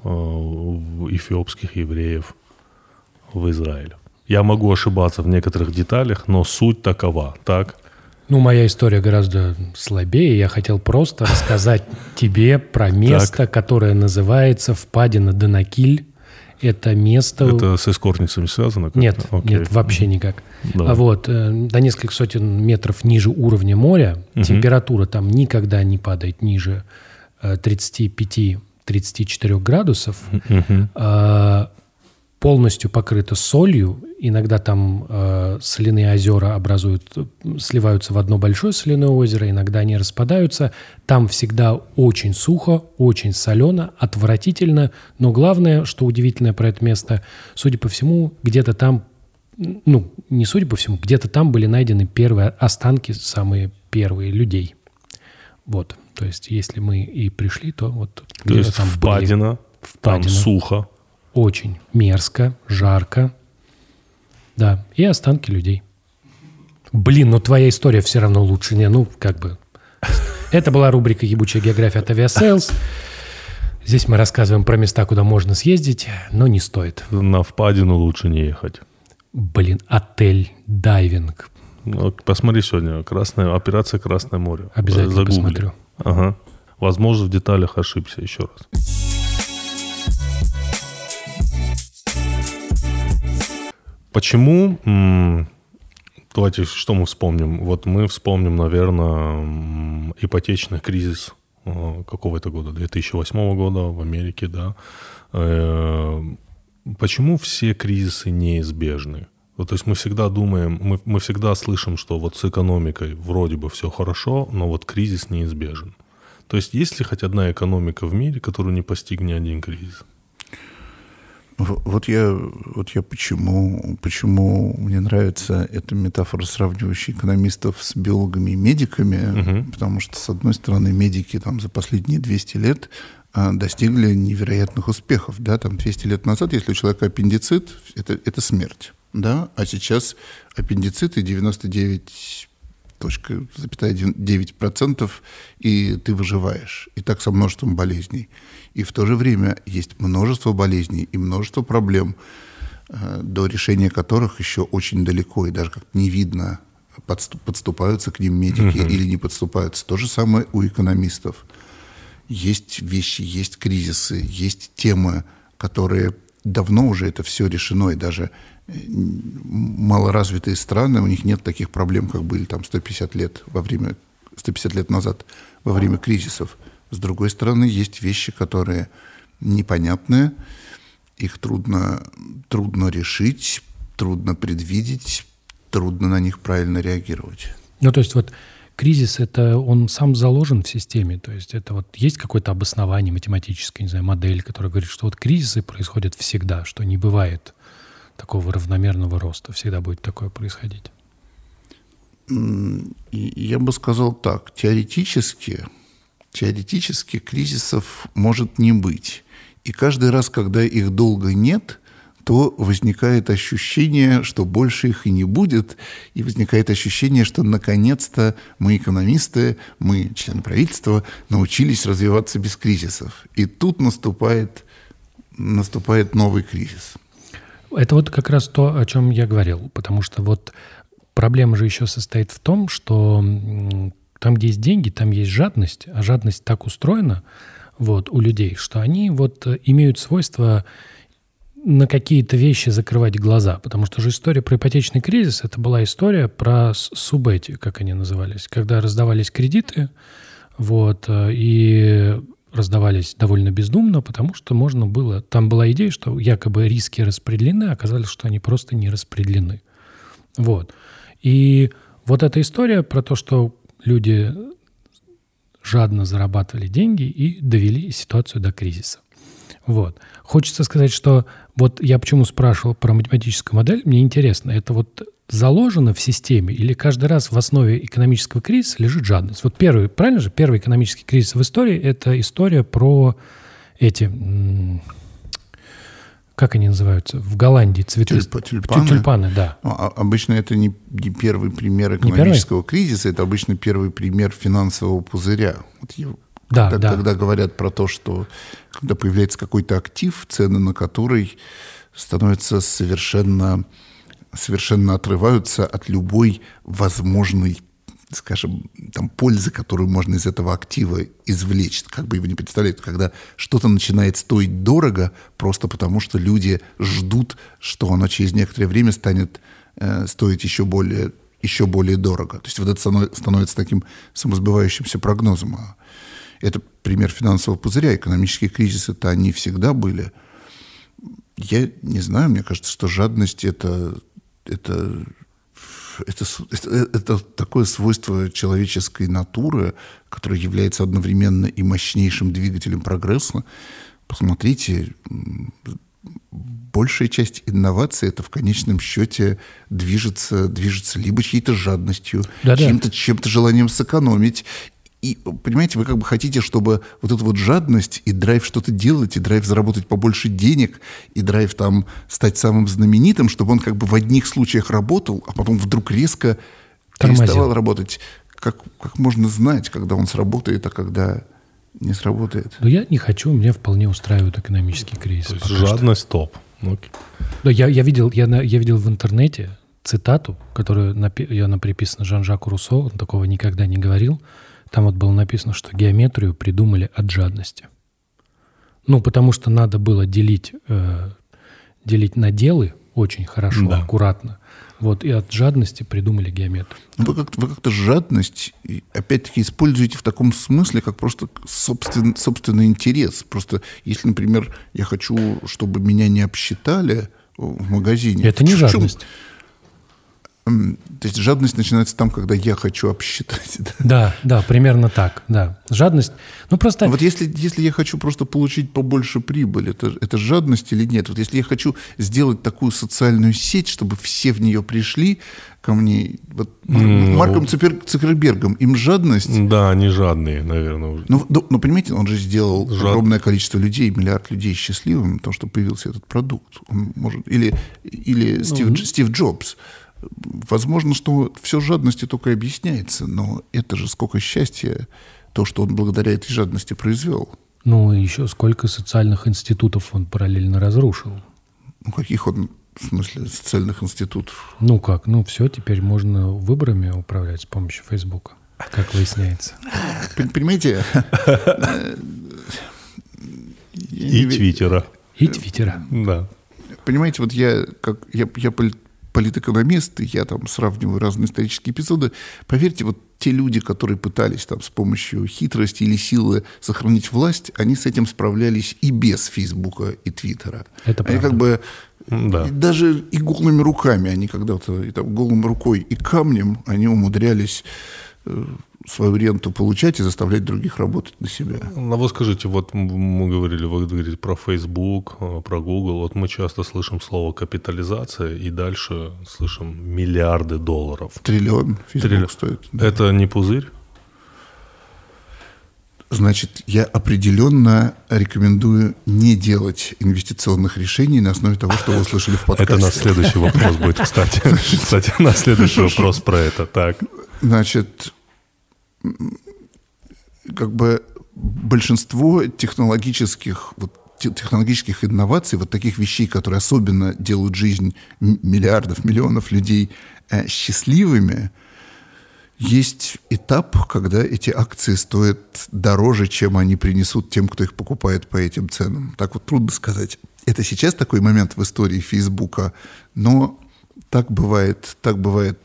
э, эфиопских евреев в Израиль. Я могу ошибаться в некоторых деталях, но суть такова, так? Ну, моя история гораздо слабее. Я хотел просто рассказать тебе про место, которое называется впадина Данакиль. Это место... Это с эскортницами связано? Нет, Окей. нет, вообще никак. Да. А вот, э, до нескольких сотен метров ниже уровня моря угу. температура там никогда не падает ниже 35-34 э, градусов. Угу полностью покрыто солью. Иногда там э, соляные озера образуют, сливаются в одно большое соляное озеро, иногда они распадаются. Там всегда очень сухо, очень солено, отвратительно. Но главное, что удивительное про это место, судя по всему, где-то там, ну, не судя по всему, где-то там были найдены первые останки, самые первые людей. Вот. То есть, если мы и пришли, то вот то есть там впадина, были, впадина, там сухо, очень мерзко, жарко. Да, и останки людей. Блин, ну твоя история все равно лучше. Не, ну, как бы... Это была рубрика «Ебучая география» от Aviasales. Здесь мы рассказываем про места, куда можно съездить, но не стоит. На впадину лучше не ехать. Блин, отель, дайвинг. Ну, посмотри сегодня. Красная, операция «Красное море». Обязательно Загугли. посмотрю. Ага. Возможно, в деталях ошибся еще раз. Почему? Давайте, что мы вспомним? Вот мы вспомним, наверное, ипотечный кризис э, какого это года? 2008 года в Америке, да. Э, почему все кризисы неизбежны? То есть мы всегда думаем, мы, мы всегда слышим, что вот с экономикой вроде бы все хорошо, но вот кризис неизбежен. То есть есть ли хоть одна экономика в мире, которую не постиг ни один кризис? Вот я, вот я почему, почему мне нравится эта метафора, сравнивающая экономистов с биологами и медиками, угу. потому что, с одной стороны, медики там за последние 200 лет а, достигли невероятных успехов. Да? Там 200 лет назад, если у человека аппендицит, это, это смерть. Да? А сейчас аппендициты 99 9%, и ты выживаешь. И так со множеством болезней. И в то же время есть множество болезней и множество проблем, э, до решения которых еще очень далеко, и даже как-то не видно, подступаются к ним медики угу. или не подступаются. То же самое у экономистов. Есть вещи, есть кризисы, есть темы, которые давно уже это все решено, и даже малоразвитые страны, у них нет таких проблем, как были там 150 лет во время 150 лет назад во время кризисов. С другой стороны, есть вещи, которые непонятные, их трудно, трудно решить, трудно предвидеть, трудно на них правильно реагировать. Ну, то есть вот кризис, это он сам заложен в системе, то есть это вот есть какое-то обоснование математическое, не знаю, модель, которая говорит, что вот кризисы происходят всегда, что не бывает такого равномерного роста, всегда будет такое происходить. Я бы сказал так, теоретически Теоретически кризисов может не быть. И каждый раз, когда их долго нет, то возникает ощущение, что больше их и не будет, и возникает ощущение, что наконец-то мы, экономисты, мы, члены правительства, научились развиваться без кризисов. И тут наступает, наступает новый кризис. Это вот как раз то, о чем я говорил, потому что вот проблема же еще состоит в том, что там, где есть деньги, там есть жадность, а жадность так устроена вот, у людей, что они вот э, имеют свойство на какие-то вещи закрывать глаза, потому что же история про ипотечный кризис, это была история про субэти, как они назывались, когда раздавались кредиты, вот, э, и раздавались довольно бездумно, потому что можно было... Там была идея, что якобы риски распределены, а оказалось, что они просто не распределены. Вот. И вот эта история про то, что люди жадно зарабатывали деньги и довели ситуацию до кризиса. Вот. Хочется сказать, что вот я почему спрашивал про математическую модель, мне интересно, это вот заложено в системе или каждый раз в основе экономического кризиса лежит жадность? Вот первый, правильно же, первый экономический кризис в истории – это история про эти как они называются, в Голландии цветы. Тюльпа, тюльпаны. Тюльпаны, да. Ну, а обычно это не, не первый пример экономического кризиса, это обычно первый пример финансового пузыря. Вот его, да, когда, да. когда говорят про то, что когда появляется какой-то актив, цены на который становятся совершенно, совершенно отрываются от любой возможной скажем, там, пользы, которую можно из этого актива извлечь. Как бы его не представляют, когда что-то начинает стоить дорого, просто потому что люди ждут, что оно через некоторое время станет э, стоить еще более, еще более дорого. То есть вот это становится таким самосбывающимся прогнозом. А это пример финансового пузыря. Экономические кризисы-то они всегда были. Я не знаю, мне кажется, что жадность это, это это, это, это такое свойство человеческой натуры, которое является одновременно и мощнейшим двигателем прогресса. Посмотрите, большая часть инноваций это в конечном счете движется, движется либо чьей-то жадностью, да -да. чем-то чем желанием сэкономить, и, понимаете, вы как бы хотите, чтобы вот эта вот жадность и драйв что-то делать, и драйв заработать побольше денег, и драйв там стать самым знаменитым, чтобы он как бы в одних случаях работал, а потом вдруг резко Тормозил. переставал работать. Как, как можно знать, когда он сработает, а когда не сработает? Но я не хочу, меня вполне устраивает экономический кризис. То есть жадность что. топ. Ну, да, я, я, видел, я, я видел в интернете цитату, которую напи- она приписана Жан-Жаку Руссо, он такого никогда не говорил, там вот было написано, что геометрию придумали от жадности. Ну, потому что надо было делить, э, делить наделы очень хорошо, да. аккуратно. Вот, и от жадности придумали геометрию. Вы как-то, вы как-то жадность, опять-таки, используете в таком смысле, как просто собствен, собственный интерес. Просто если, например, я хочу, чтобы меня не обсчитали в магазине... Это не жадность. То есть жадность начинается там, когда я хочу обсчитать. *laughs* Да, да, да примерно так, да. Жадность, ну просто... Вот если, если я хочу просто получить побольше прибыли, это, это жадность или нет? Вот если я хочу сделать такую социальную сеть, чтобы все в нее пришли ко мне, вот ну, Марком Цукер, Цукербергом, им жадность... Да, они жадные, наверное. Ну, ну, ну понимаете, он же сделал Жад... огромное количество людей, миллиард людей счастливым, потому что появился этот продукт. Он может... Или, или ну, Стив, Стив Джобс Возможно, что все жадности только объясняется, но это же сколько счастья, то, что он благодаря этой жадности произвел. Ну, и еще сколько социальных институтов он параллельно разрушил. Ну, каких он, в смысле, социальных институтов? Ну как, ну все, теперь можно выборами управлять с помощью Фейсбука, как выясняется. Понимаете? И Твиттера. И Твиттера. Да. Понимаете, вот я, как я, я политэкономист, и я там сравниваю разные исторические эпизоды. Поверьте, вот те люди, которые пытались там с помощью хитрости или силы сохранить власть, они с этим справлялись и без Фейсбука и Твиттера. Это правда. Они как бы да. И даже и голыми руками, они когда-то и там, голым рукой и камнем, они умудрялись э, свою ренту получать и заставлять других работать на себя. Ну, вы скажите, вот мы говорили, вы говорите про Facebook, э, про Google, вот мы часто слышим слово капитализация, и дальше слышим миллиарды долларов. Триллион Facebook Триллион. стоит. Да. Это не пузырь? Значит, я определенно рекомендую не делать инвестиционных решений на основе того, что вы услышали в подкасте. Это на следующий вопрос будет, кстати. *laughs* Кстати, на следующий *laughs* вопрос про это. Так. Значит, как бы большинство технологических вот, технологических инноваций, вот таких вещей, которые особенно делают жизнь миллиардов, миллионов людей э, счастливыми, есть этап, когда эти акции стоят дороже, чем они принесут тем, кто их покупает по этим ценам. Так вот трудно сказать. Это сейчас такой момент в истории Фейсбука, но так бывает, так бывает,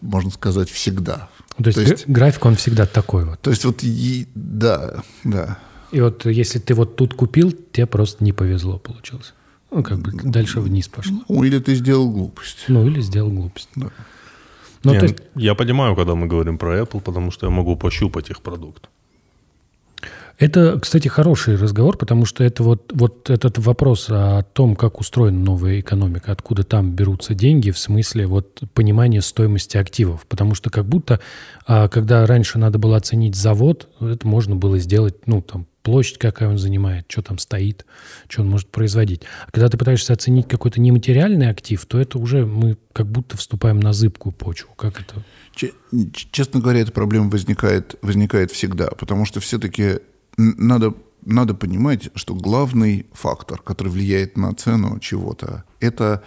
можно сказать, всегда. То есть, то есть график, он всегда такой вот. То есть вот, и, да, да. И вот если ты вот тут купил, тебе просто не повезло получилось. Ну, как бы дальше вниз пошло. Ну, или ты сделал глупость. Ну, или сделал глупость. Да. Ну, Не, есть... Я понимаю, когда мы говорим про Apple, потому что я могу пощупать их продукт. Это, кстати, хороший разговор, потому что это вот, вот этот вопрос о том, как устроена новая экономика, откуда там берутся деньги, в смысле вот понимания стоимости активов. Потому что как будто, а, когда раньше надо было оценить завод, это можно было сделать, ну, там, площадь, какая он занимает, что там стоит, что он может производить. А когда ты пытаешься оценить какой-то нематериальный актив, то это уже мы как будто вступаем на зыбкую почву. Как это? Честно говоря, эта проблема возникает, возникает всегда, потому что все-таки надо, надо понимать, что главный фактор, который влияет на цену чего-то, это,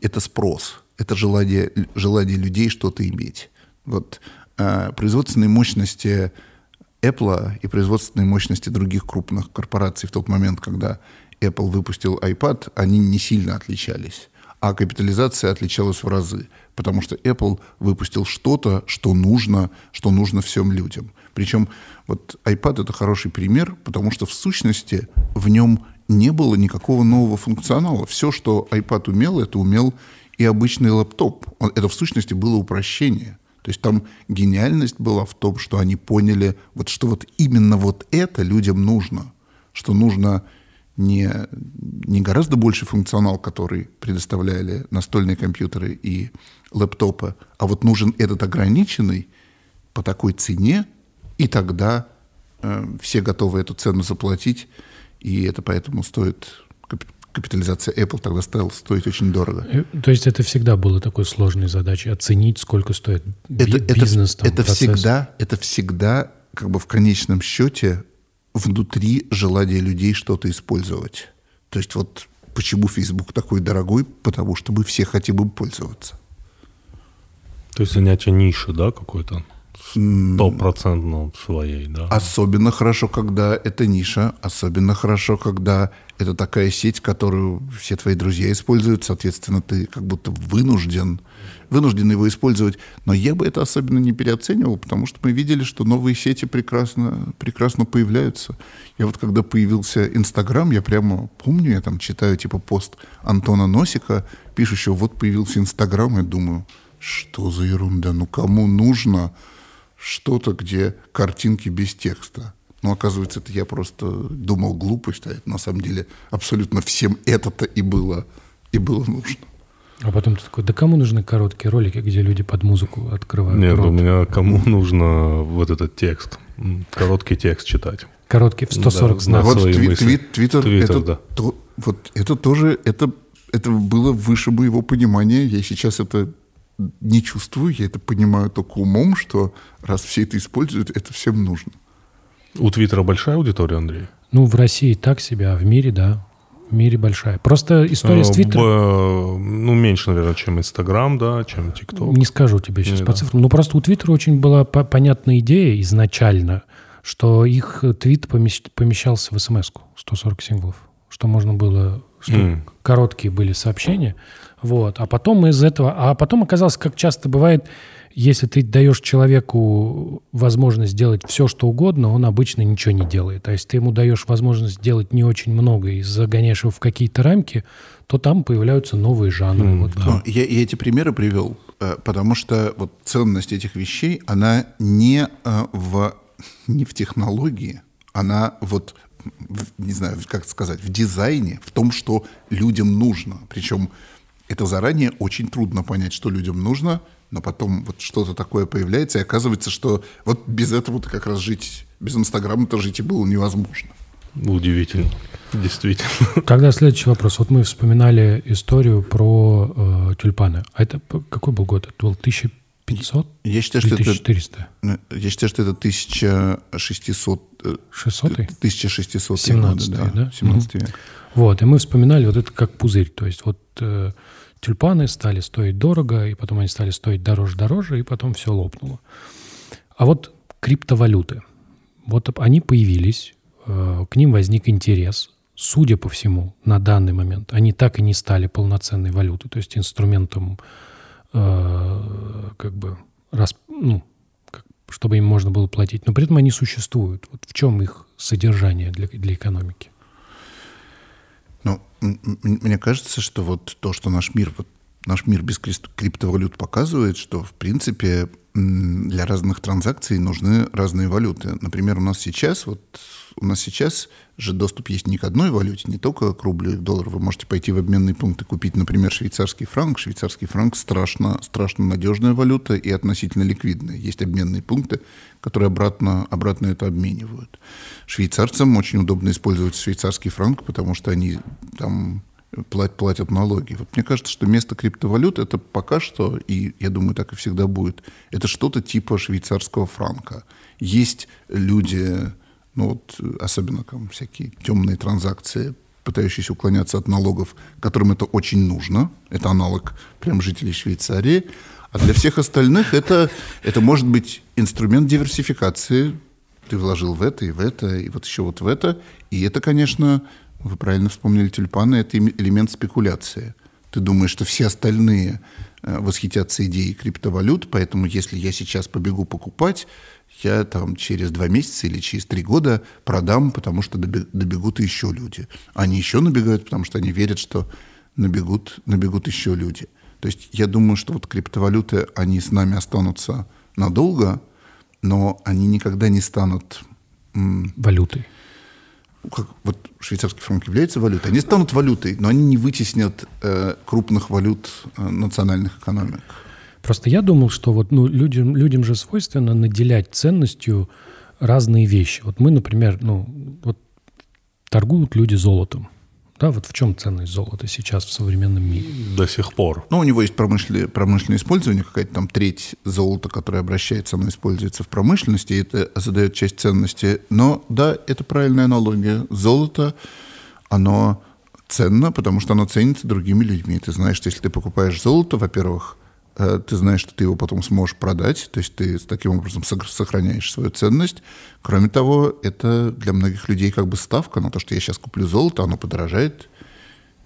это спрос, это желание, желание людей что-то иметь. Вот э, производственные мощности Apple и производственные мощности других крупных корпораций в тот момент, когда Apple выпустил iPad, они не сильно отличались. А капитализация отличалась в разы, потому что Apple выпустил что-то, что нужно, что нужно всем людям. Причем вот iPad это хороший пример, потому что в сущности в нем не было никакого нового функционала. Все, что iPad умел, это умел и обычный лаптоп. Это в сущности было упрощение. То есть там гениальность была в том, что они поняли, вот, что вот именно вот это людям нужно. Что нужно не, не гораздо больше функционал, который предоставляли настольные компьютеры и лэптопы, а вот нужен этот ограниченный по такой цене, и тогда э, все готовы эту цену заплатить, и это поэтому стоит капитализация Apple тогда стала стоить очень дорого. Э, то есть это всегда было такой сложной задачей оценить, сколько стоит это, бизнес. Это, там, это всегда, это всегда как бы в конечном счете внутри желания людей что-то использовать. То есть вот почему Facebook такой дорогой, потому что мы все хотим им пользоваться. То есть занятие ниши, да, какой-то? Стопроцентно своей, да. Особенно хорошо, когда это ниша, особенно хорошо, когда это такая сеть, которую все твои друзья используют, соответственно, ты как будто вынужден, вынужден его использовать. Но я бы это особенно не переоценивал, потому что мы видели, что новые сети прекрасно, прекрасно появляются. Я вот когда появился Инстаграм, я прямо помню, я там читаю типа пост Антона Носика, пишущего, вот появился Инстаграм, и думаю, что за ерунда, ну кому нужно что-то, где картинки без текста. Но оказывается, это я просто думал глупость, а это на самом деле абсолютно всем это-то и было, и было нужно. А потом ты такой, да кому нужны короткие ролики, где люди под музыку открывают Нет, рот? у меня кому нужно вот этот текст, короткий текст читать. Короткий, в 140 да, знаков. Вот тви- твит, твиттер, твиттер, это, да. то, вот это тоже, это, это было выше моего понимания. Я сейчас это не чувствую, я это понимаю только умом, что раз все это используют, это всем нужно. У Твиттера большая аудитория, Андрей? Ну, в России так себе, а в мире, да. В мире большая. Просто история с э, Твиттером... Ну, меньше, наверное, чем Инстаграм, да, чем ТикТок. Не скажу тебе сейчас Не, по да. цифрам. Ну, просто у Твиттера очень была понятная идея изначально, что их твит помещался в смс-ку 140 символов. Что можно было... Что mm. короткие были сообщения, вот. А потом из этого... А потом оказалось, как часто бывает, если ты даешь человеку возможность сделать все, что угодно, он обычно ничего не делает. То есть ты ему даешь возможность делать не очень много и загоняешь его в какие-то рамки, то там появляются новые жанры. Mm, вот, да. Ну, я, я эти примеры привел, э, потому что вот ценность этих вещей, она не э, в, не в технологии, она вот, в, не знаю, как сказать, в дизайне, в том, что людям нужно. Причем это заранее очень трудно понять, что людям нужно, но потом вот что-то такое появляется, и оказывается, что вот без этого ты как раз жить, без Инстаграма-то жить и было невозможно. Удивительно, действительно. *laughs* Тогда следующий вопрос. Вот мы вспоминали историю про э, тюльпаны. А это какой был год? Это был 1500? Я считаю, что 1400? это... Я считаю, что это 1600... 600 1600 17 годы, да? да? 17 век. Вот, и мы вспоминали вот это как пузырь. То есть вот э, тюльпаны стали стоить дорого, и потом они стали стоить дороже-дороже, и потом все лопнуло. А вот криптовалюты. Вот они появились, э, к ним возник интерес. Судя по всему, на данный момент они так и не стали полноценной валютой, то есть инструментом, э, как бы, ну, чтобы им можно было платить. Но при этом они существуют. Вот в чем их содержание для, для экономики? Ну, мне кажется, что вот то, что наш мир, вот наш мир без криптовалют показывает, что, в принципе, для разных транзакций нужны разные валюты. Например, у нас сейчас, вот у нас сейчас же доступ есть не к одной валюте, не только к рублю и доллару. Вы можете пойти в обменный пункт и купить, например, швейцарский франк. Швейцарский франк страшно, страшно надежная валюта и относительно ликвидная. Есть обменные пункты, которые обратно, обратно это обменивают. Швейцарцам очень удобно использовать швейцарский франк, потому что они там платят налоги. Вот мне кажется, что место криптовалют это пока что, и я думаю, так и всегда будет, это что-то типа швейцарского франка. Есть люди, ну вот особенно там, всякие темные транзакции, пытающиеся уклоняться от налогов, которым это очень нужно. Это аналог прям жителей Швейцарии. А для всех остальных это, это может быть инструмент диверсификации. Ты вложил в это и в это, и вот еще вот в это. И это, конечно, вы правильно вспомнили тюльпаны, это элемент спекуляции. Ты думаешь, что все остальные э, восхитятся идеей криптовалют, поэтому если я сейчас побегу покупать, я там через два месяца или через три года продам, потому что добегут еще люди. Они еще набегают, потому что они верят, что набегут, набегут еще люди. То есть я думаю, что вот криптовалюты, они с нами останутся надолго, но они никогда не станут... Валютой как, вот швейцарский франк является валютой, они станут валютой, но они не вытеснят э, крупных валют э, национальных экономик. Просто я думал, что вот ну, людям, людям же свойственно наделять ценностью разные вещи. Вот мы, например, ну, вот торгуют люди золотом. Да, вот в чем ценность золота сейчас в современном мире? До сих пор. Ну, у него есть промышленное, промышленное использование, какая-то там треть золота, которое обращается, оно используется в промышленности, и это задает часть ценности. Но да, это правильная аналогия. Золото, оно ценно, потому что оно ценится другими людьми. Ты знаешь, что если ты покупаешь золото, во-первых, ты знаешь, что ты его потом сможешь продать, то есть ты таким образом сохраняешь свою ценность. Кроме того, это для многих людей как бы ставка на то, что я сейчас куплю золото, оно подорожает,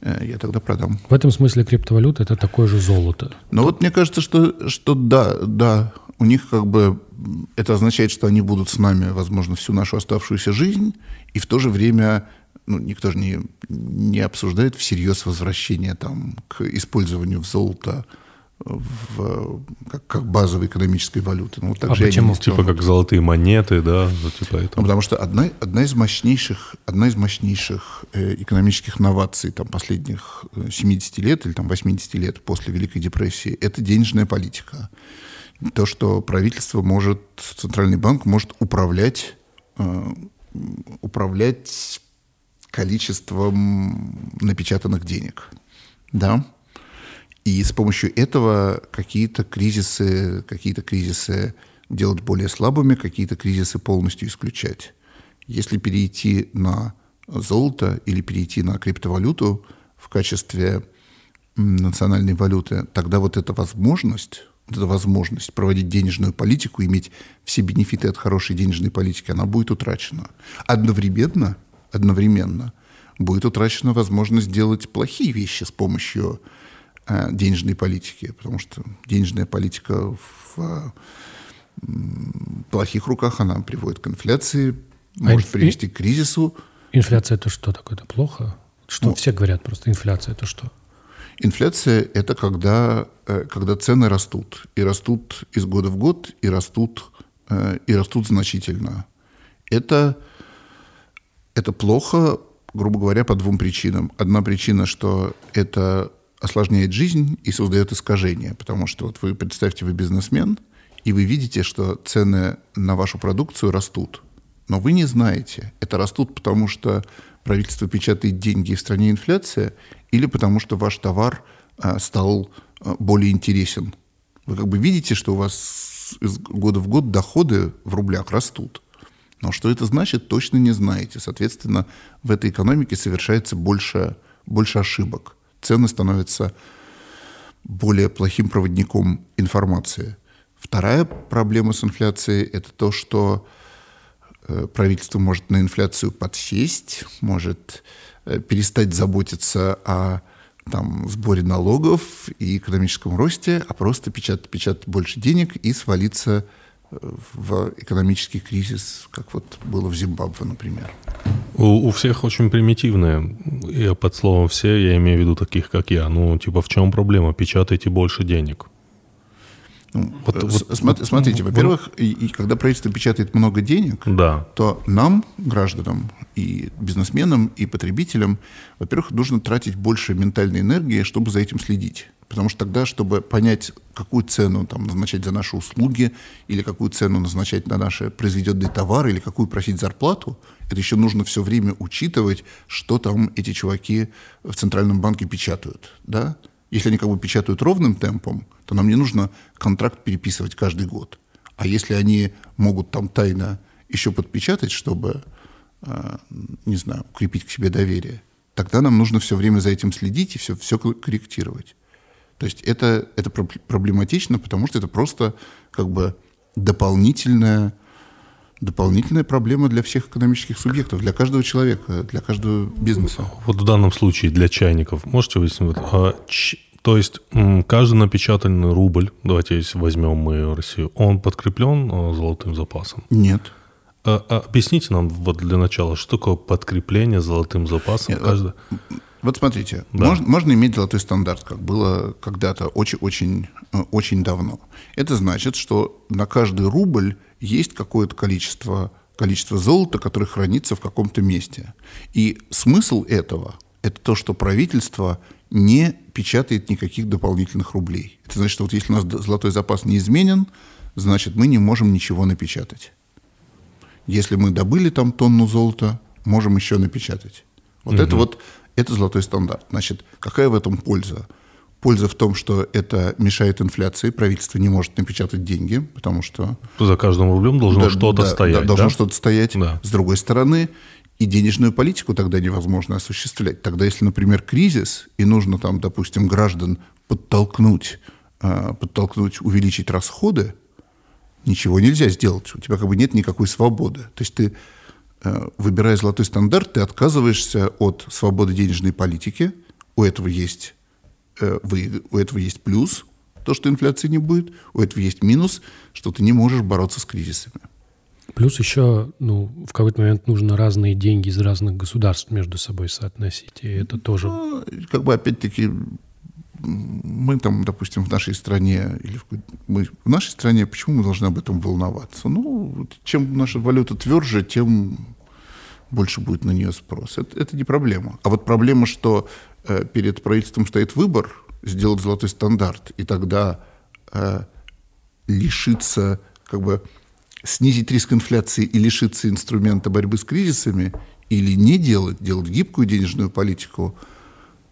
э, я тогда продам. В этом смысле криптовалюта это такое же золото. Ну вот мне кажется, что, что да, да, у них как бы это означает, что они будут с нами, возможно, всю нашу оставшуюся жизнь, и в то же время ну, никто же не, не обсуждает всерьез возвращение там, к использованию золота в, как, как базовой экономической валюты. Ну, а почему? Типа как золотые монеты, да? Ну, типа этого. Ну, потому что одна, одна из мощнейших, одна из мощнейших э, экономических новаций там, последних 70 э, лет или там, 80 лет после Великой депрессии – это денежная политика. То, что правительство может, Центральный банк может управлять, э, управлять количеством напечатанных денег. Да? И с помощью этого какие-то кризисы, какие-то кризисы делать более слабыми, какие-то кризисы полностью исключать. Если перейти на золото или перейти на криптовалюту в качестве национальной валюты, тогда вот эта возможность, вот эта возможность проводить денежную политику, иметь все бенефиты от хорошей денежной политики, она будет утрачена. Одновременно, одновременно будет утрачена возможность делать плохие вещи с помощью денежной политики, потому что денежная политика в плохих руках, она приводит к инфляции, а может инф... привести к кризису. Инфляция это что такое? Это плохо? Что ну, все говорят просто, инфляция это что? Инфляция – это когда, э, когда цены растут. И растут из года в год, и растут, э, и растут значительно. Это, это плохо, грубо говоря, по двум причинам. Одна причина, что это осложняет жизнь и создает искажения. Потому что вот вы представьте, вы бизнесмен, и вы видите, что цены на вашу продукцию растут. Но вы не знаете, это растут потому, что правительство печатает деньги и в стране инфляция, или потому что ваш товар а, стал а, более интересен. Вы как бы видите, что у вас из года в год доходы в рублях растут. Но что это значит, точно не знаете. Соответственно, в этой экономике совершается больше, больше ошибок. Цены становятся более плохим проводником информации. Вторая проблема с инфляцией – это то, что э, правительство может на инфляцию подсесть, может э, перестать заботиться о там, сборе налогов и экономическом росте, а просто печатать, печатать больше денег и свалиться в экономический кризис, как вот было в Зимбабве, например. У, у всех очень примитивные. Я под словом «все» я имею в виду таких, как я. Ну, типа, в чем проблема? Печатайте больше денег. Ну, вот, э, вот, смотри, смотрите, во-первых, и, и когда правительство печатает много денег, да. то нам, гражданам, и бизнесменам, и потребителям, во-первых, нужно тратить больше ментальной энергии, чтобы за этим следить. Потому что тогда, чтобы понять, какую цену там, назначать за наши услуги, или какую цену назначать на наши произведенные товары, или какую просить зарплату, это еще нужно все время учитывать, что там эти чуваки в Центральном банке печатают. Да? Если они как бы печатают ровным темпом, то нам не нужно контракт переписывать каждый год. А если они могут там тайно еще подпечатать, чтобы, э, не знаю, укрепить к себе доверие, тогда нам нужно все время за этим следить и все, все корректировать. То есть это, это проблематично, потому что это просто как бы дополнительная, дополнительная проблема для всех экономических субъектов, для каждого человека, для каждого бизнеса. Вот в данном случае для чайников, можете выяснить, а, ч, то есть каждый напечатанный рубль, давайте возьмем мы Россию, он подкреплен а, золотым запасом? Нет. А, а, объясните нам вот для начала, что такое подкрепление золотым запасом? Нет, Каждый... Вот смотрите, да. можно, можно иметь золотой стандарт, как было когда-то очень-очень э, очень давно. Это значит, что на каждый рубль есть какое-то количество, количество золота, которое хранится в каком-то месте. И смысл этого – это то, что правительство не печатает никаких дополнительных рублей. Это значит, что вот если у нас золотой запас не изменен, значит, мы не можем ничего напечатать. Если мы добыли там тонну золота, можем еще напечатать. Вот угу. это вот это золотой стандарт. Значит, какая в этом польза? Польза в том, что это мешает инфляции, правительство не может напечатать деньги, потому что... За каждым рублем должно да, что-то да, стоять. Да, должно да? что-то стоять. Да. С другой стороны, и денежную политику тогда невозможно осуществлять. Тогда, если, например, кризис, и нужно там, допустим, граждан подтолкнуть, а, подтолкнуть, увеличить расходы, ничего нельзя сделать. У тебя как бы нет никакой свободы. То есть ты Э, выбирая золотой стандарт, ты отказываешься от свободы денежной политики. У этого есть, э, у этого есть плюс, то, что инфляции не будет. У этого есть минус, что ты не можешь бороться с кризисами. Плюс еще, ну, в какой-то момент нужно разные деньги из разных государств между собой соотносить, и это тоже... Ну, как бы, опять-таки, мы там, допустим, в нашей стране, или в, мы в нашей стране, почему мы должны об этом волноваться? Ну, чем наша валюта тверже, тем больше будет на нее спрос. Это, это не проблема. А вот проблема, что перед правительством стоит выбор сделать золотой стандарт, и тогда э, лишиться, как бы снизить риск инфляции и лишиться инструмента борьбы с кризисами, или не делать, делать гибкую денежную политику –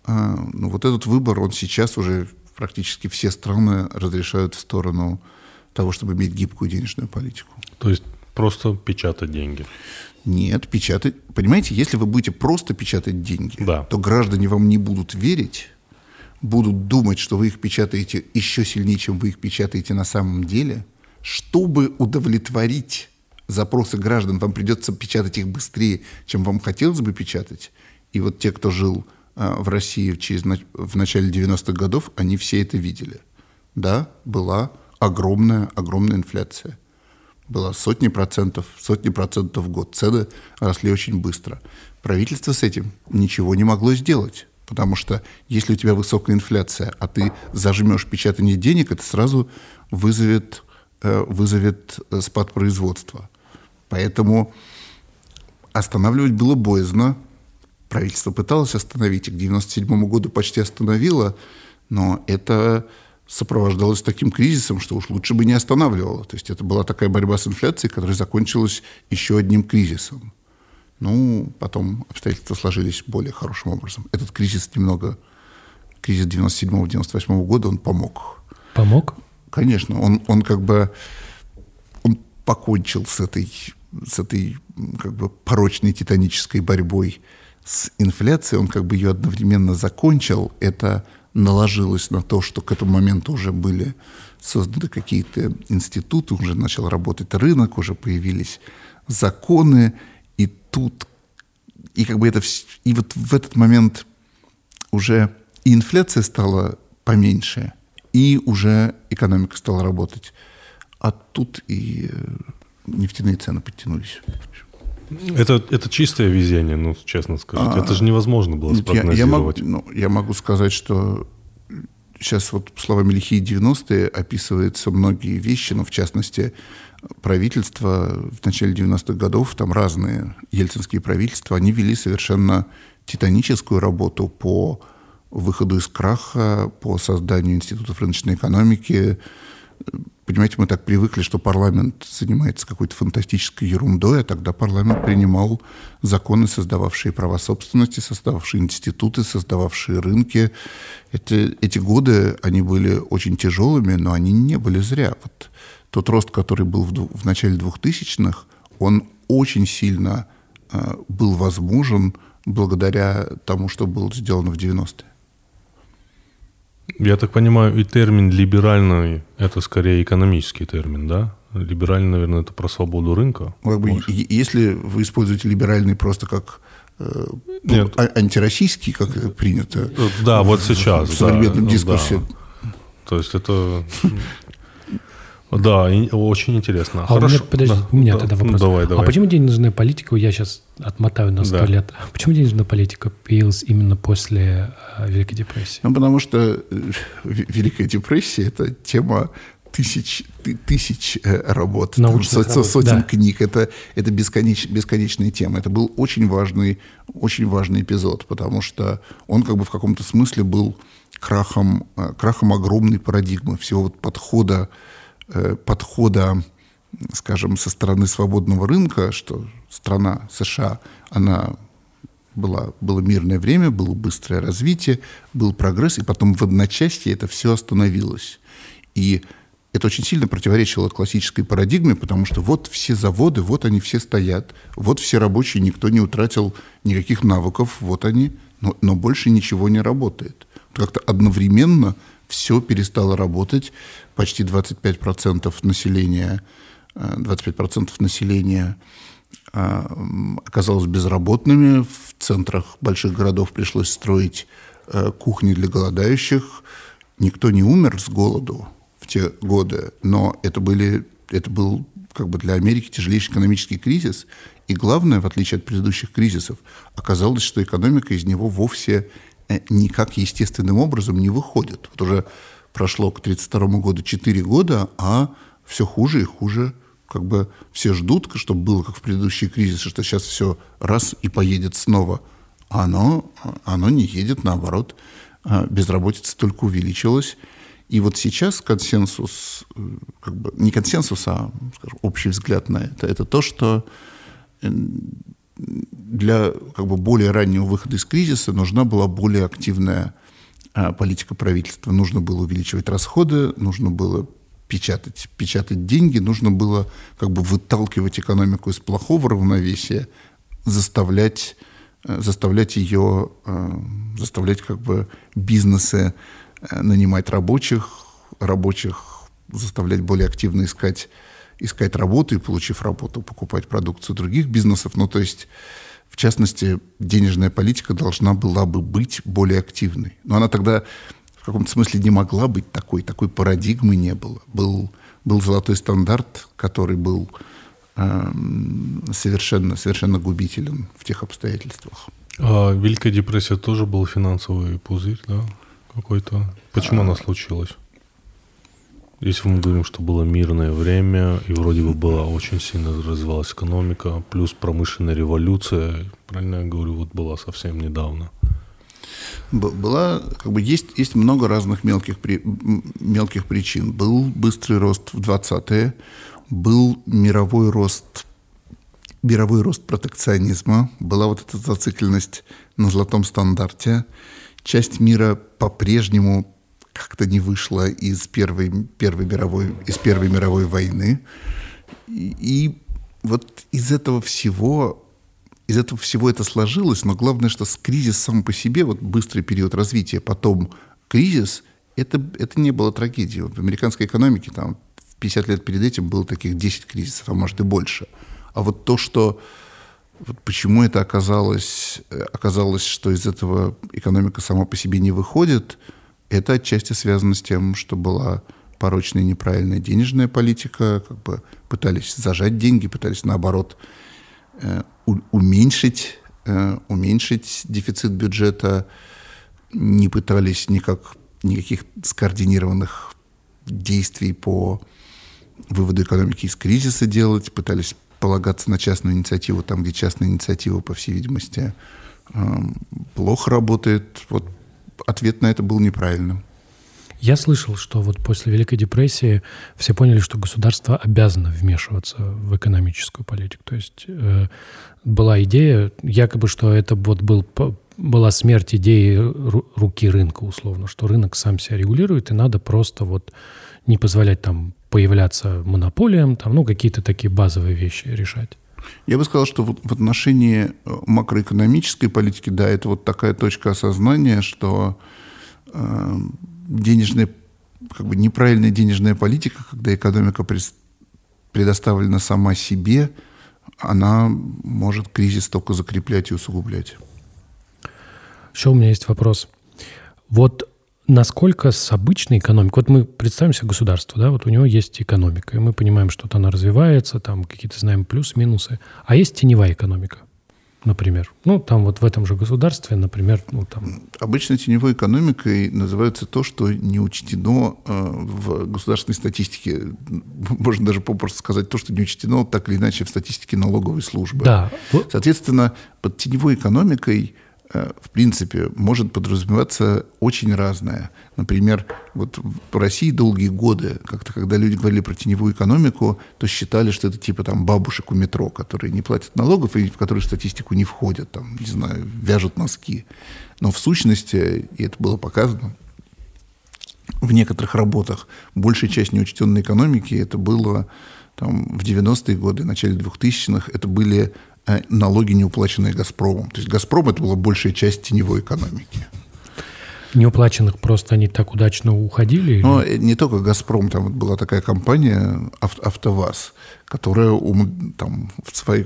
а, ну, вот этот выбор, он сейчас уже практически все страны разрешают в сторону того, чтобы иметь гибкую денежную политику. То есть просто печатать деньги? Нет, печатать. Понимаете, если вы будете просто печатать деньги, да. то граждане вам не будут верить, будут думать, что вы их печатаете еще сильнее, чем вы их печатаете на самом деле. Чтобы удовлетворить запросы граждан, вам придется печатать их быстрее, чем вам хотелось бы печатать. И вот те, кто жил а, в России через, в начале 90-х годов, они все это видели. Да, была огромная, огромная инфляция. Была сотни процентов, сотни процентов в год. Цены росли очень быстро. Правительство с этим ничего не могло сделать. Потому что если у тебя высокая инфляция, а ты зажмешь печатание денег, это сразу вызовет, э, вызовет э, спад производства. Поэтому останавливать было боязно, Правительство пыталось остановить, и к 1997 году почти остановило, но это сопровождалось таким кризисом, что уж лучше бы не останавливало. То есть это была такая борьба с инфляцией, которая закончилась еще одним кризисом. Ну, потом обстоятельства сложились более хорошим образом. Этот кризис немного, кризис 97-98 года, он помог. Помог? Конечно, он, он как бы, он покончил с этой, с этой как бы порочной титанической борьбой с инфляцией, он как бы ее одновременно закончил. Это наложилось на то, что к этому моменту уже были созданы какие-то институты, уже начал работать рынок, уже появились законы, и тут, и как бы это, и вот в этот момент уже и инфляция стала поменьше, и уже экономика стала работать. А тут и э, нефтяные цены подтянулись. Это, это чистое везение, ну, честно сказать. А, это же невозможно было спрогнозировать. Я, я, могу, ну, я могу сказать, что сейчас вот словами «лихие 90-е» описываются многие вещи, но в частности правительство в начале 90-х годов, там разные ельцинские правительства, они вели совершенно титаническую работу по выходу из краха, по созданию институтов рыночной экономики, Понимаете, мы так привыкли, что парламент занимается какой-то фантастической ерундой, а тогда парламент принимал законы, создававшие права собственности, создававшие институты, создававшие рынки. Это, эти годы, они были очень тяжелыми, но они не были зря. Вот тот рост, который был в, в начале 2000-х, он очень сильно э, был возможен благодаря тому, что было сделано в 90-е. Я так понимаю, и термин либеральный – это скорее экономический термин, да? Либеральный, наверное, это про свободу рынка. Как бы, если вы используете либеральный просто как э, Нет. А, антироссийский, как принято. Да, вот сейчас. В современном да, дискурсе. Да. То есть это да, очень интересно. А Хорошо. У меня, подожди, да, у меня да, тогда вопрос. Давай, давай. А почему денежная политика, я сейчас отмотаю на сто да. лет, а почему денежная политика появилась именно после э, Великой депрессии? Ну, потому что э, Великая депрессия – это тема тысяч, тысяч э, работ, Научных там, работ, сотен да. книг. Это, это бесконеч, бесконечная тема. Это был очень важный, очень важный эпизод, потому что он как бы в каком-то смысле был крахом, крахом огромной парадигмы, всего вот подхода подхода, скажем, со стороны свободного рынка, что страна США, она была, было мирное время, было быстрое развитие, был прогресс, и потом в одночасье это все остановилось. И это очень сильно противоречило классической парадигме, потому что вот все заводы, вот они все стоят, вот все рабочие, никто не утратил никаких навыков, вот они, но, но больше ничего не работает. Как-то одновременно все перестало работать, почти 25% населения, 25% э, населения э, оказалось безработными. В центрах больших городов пришлось строить э, кухни для голодающих. Никто не умер с голоду в те годы, но это, были, это был как бы для Америки тяжелейший экономический кризис. И главное, в отличие от предыдущих кризисов, оказалось, что экономика из него вовсе никак естественным образом не выходит. Вот уже прошло к 1932 году 4 года, а все хуже и хуже. Как бы все ждут, чтобы было как в предыдущие кризисы, что сейчас все раз и поедет снова. А оно, оно не едет, наоборот. А безработица только увеличилась. И вот сейчас консенсус, э, как бы не консенсус, а скажем, общий взгляд на это, это то, что э, для как бы, более раннего выхода из кризиса нужна была более активная политика правительства. Нужно было увеличивать расходы, нужно было печатать, печатать деньги, нужно было как бы выталкивать экономику из плохого равновесия, заставлять, э, заставлять ее, э, заставлять как бы бизнесы э, нанимать рабочих, рабочих заставлять более активно искать, искать работу и, получив работу, покупать продукцию других бизнесов. Ну, то есть в частности, денежная политика должна была бы быть более активной. Но она тогда в каком-то смысле не могла быть такой, такой парадигмы не было. Был, был золотой стандарт, который был э, совершенно, совершенно губителен в тех обстоятельствах. А Великая депрессия тоже был финансовый пузырь, да, какой-то. Почему а, она случилась? Если мы говорим, что было мирное время, и вроде бы была очень сильно развивалась экономика, плюс промышленная революция, правильно я говорю, вот была совсем недавно. Была, как бы есть, есть много разных мелких, при, мелких причин. Был быстрый рост в 20-е, был мировой рост мировой рост протекционизма, была вот эта зацикленность на золотом стандарте. Часть мира по-прежнему как-то не вышла из Первой, первой, мировой, из первой мировой войны. И, и вот из этого всего из этого всего это сложилось, но главное, что с кризис сам по себе, вот быстрый период развития, потом кризис, это, это не было трагедией. В американской экономике там в 50 лет перед этим было таких 10 кризисов, а может и больше. А вот то, что вот почему это оказалось, оказалось, что из этого экономика сама по себе не выходит, это отчасти связано с тем, что была порочная неправильная денежная политика, как бы пытались зажать деньги, пытались наоборот э, уменьшить, э, уменьшить дефицит бюджета, не пытались никак, никаких скоординированных действий по выводу экономики из кризиса делать, пытались полагаться на частную инициативу там, где частная инициатива, по всей видимости, э, плохо работает. Вот ответ на это был неправильным. Я слышал, что вот после Великой депрессии все поняли, что государство обязано вмешиваться в экономическую политику. То есть э, была идея, якобы, что это вот был, была смерть идеи руки рынка, условно, что рынок сам себя регулирует, и надо просто вот не позволять там появляться монополиям, там, ну, какие-то такие базовые вещи решать. Я бы сказал, что в отношении э, макроэкономической политики, да, это вот такая точка осознания, что э, денежная, как бы неправильная денежная политика, когда экономика предоставлена сама себе, она может кризис только закреплять и усугублять. Еще у меня есть вопрос. Вот насколько с обычной экономикой... Вот мы представим себе государство, да, вот у него есть экономика, и мы понимаем, что она развивается, там какие-то знаем плюсы-минусы. А есть теневая экономика например. Ну, там вот в этом же государстве, например, ну там... Обычно теневой экономикой называется то, что не учтено э, в государственной статистике. *laughs* Можно даже попросту сказать то, что не учтено так или иначе в статистике налоговой службы. Да. Соответственно, под теневой экономикой в принципе, может подразумеваться очень разное. Например, вот в России долгие годы, как-то когда люди говорили про теневую экономику, то считали, что это типа там бабушек у метро, которые не платят налогов и в которые статистику не входят, там, не знаю, вяжут носки. Но в сущности, и это было показано, в некоторых работах большая часть неучтенной экономики это было там, в 90-е годы, начале 2000-х, это были Э, налоги, не уплаченные «Газпромом». То есть «Газпром» — это была большая часть теневой экономики. Неуплаченных просто они так удачно уходили? Но или? не только «Газпром», там была такая компания «АвтоВАЗ», которая там, в свои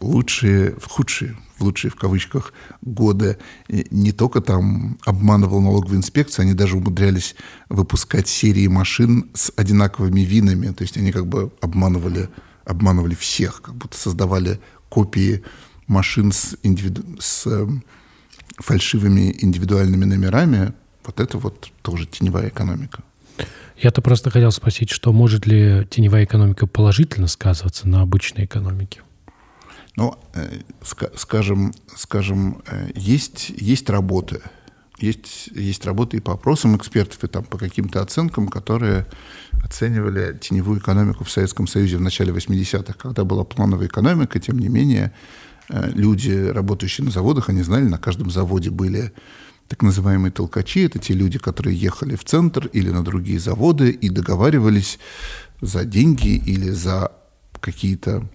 лучшие, в худшие, в лучшие в кавычках годы не только там обманывал налоговую инспекцию, они даже умудрялись выпускать серии машин с одинаковыми винами. То есть они как бы обманывали, обманывали всех, как будто создавали копии машин с, индивиду... с э, фальшивыми индивидуальными номерами, вот это вот тоже теневая экономика. Я-то просто хотел спросить, что может ли теневая экономика положительно сказываться на обычной экономике? Ну, э, скажем, скажем э, есть, есть работы, есть, есть работы и по опросам экспертов, и там по каким-то оценкам, которые оценивали теневую экономику в Советском Союзе в начале 80-х, когда была плановая экономика, тем не менее, э, люди, работающие на заводах, они знали, на каждом заводе были так называемые толкачи, это те люди, которые ехали в центр или на другие заводы и договаривались за деньги или за какие-то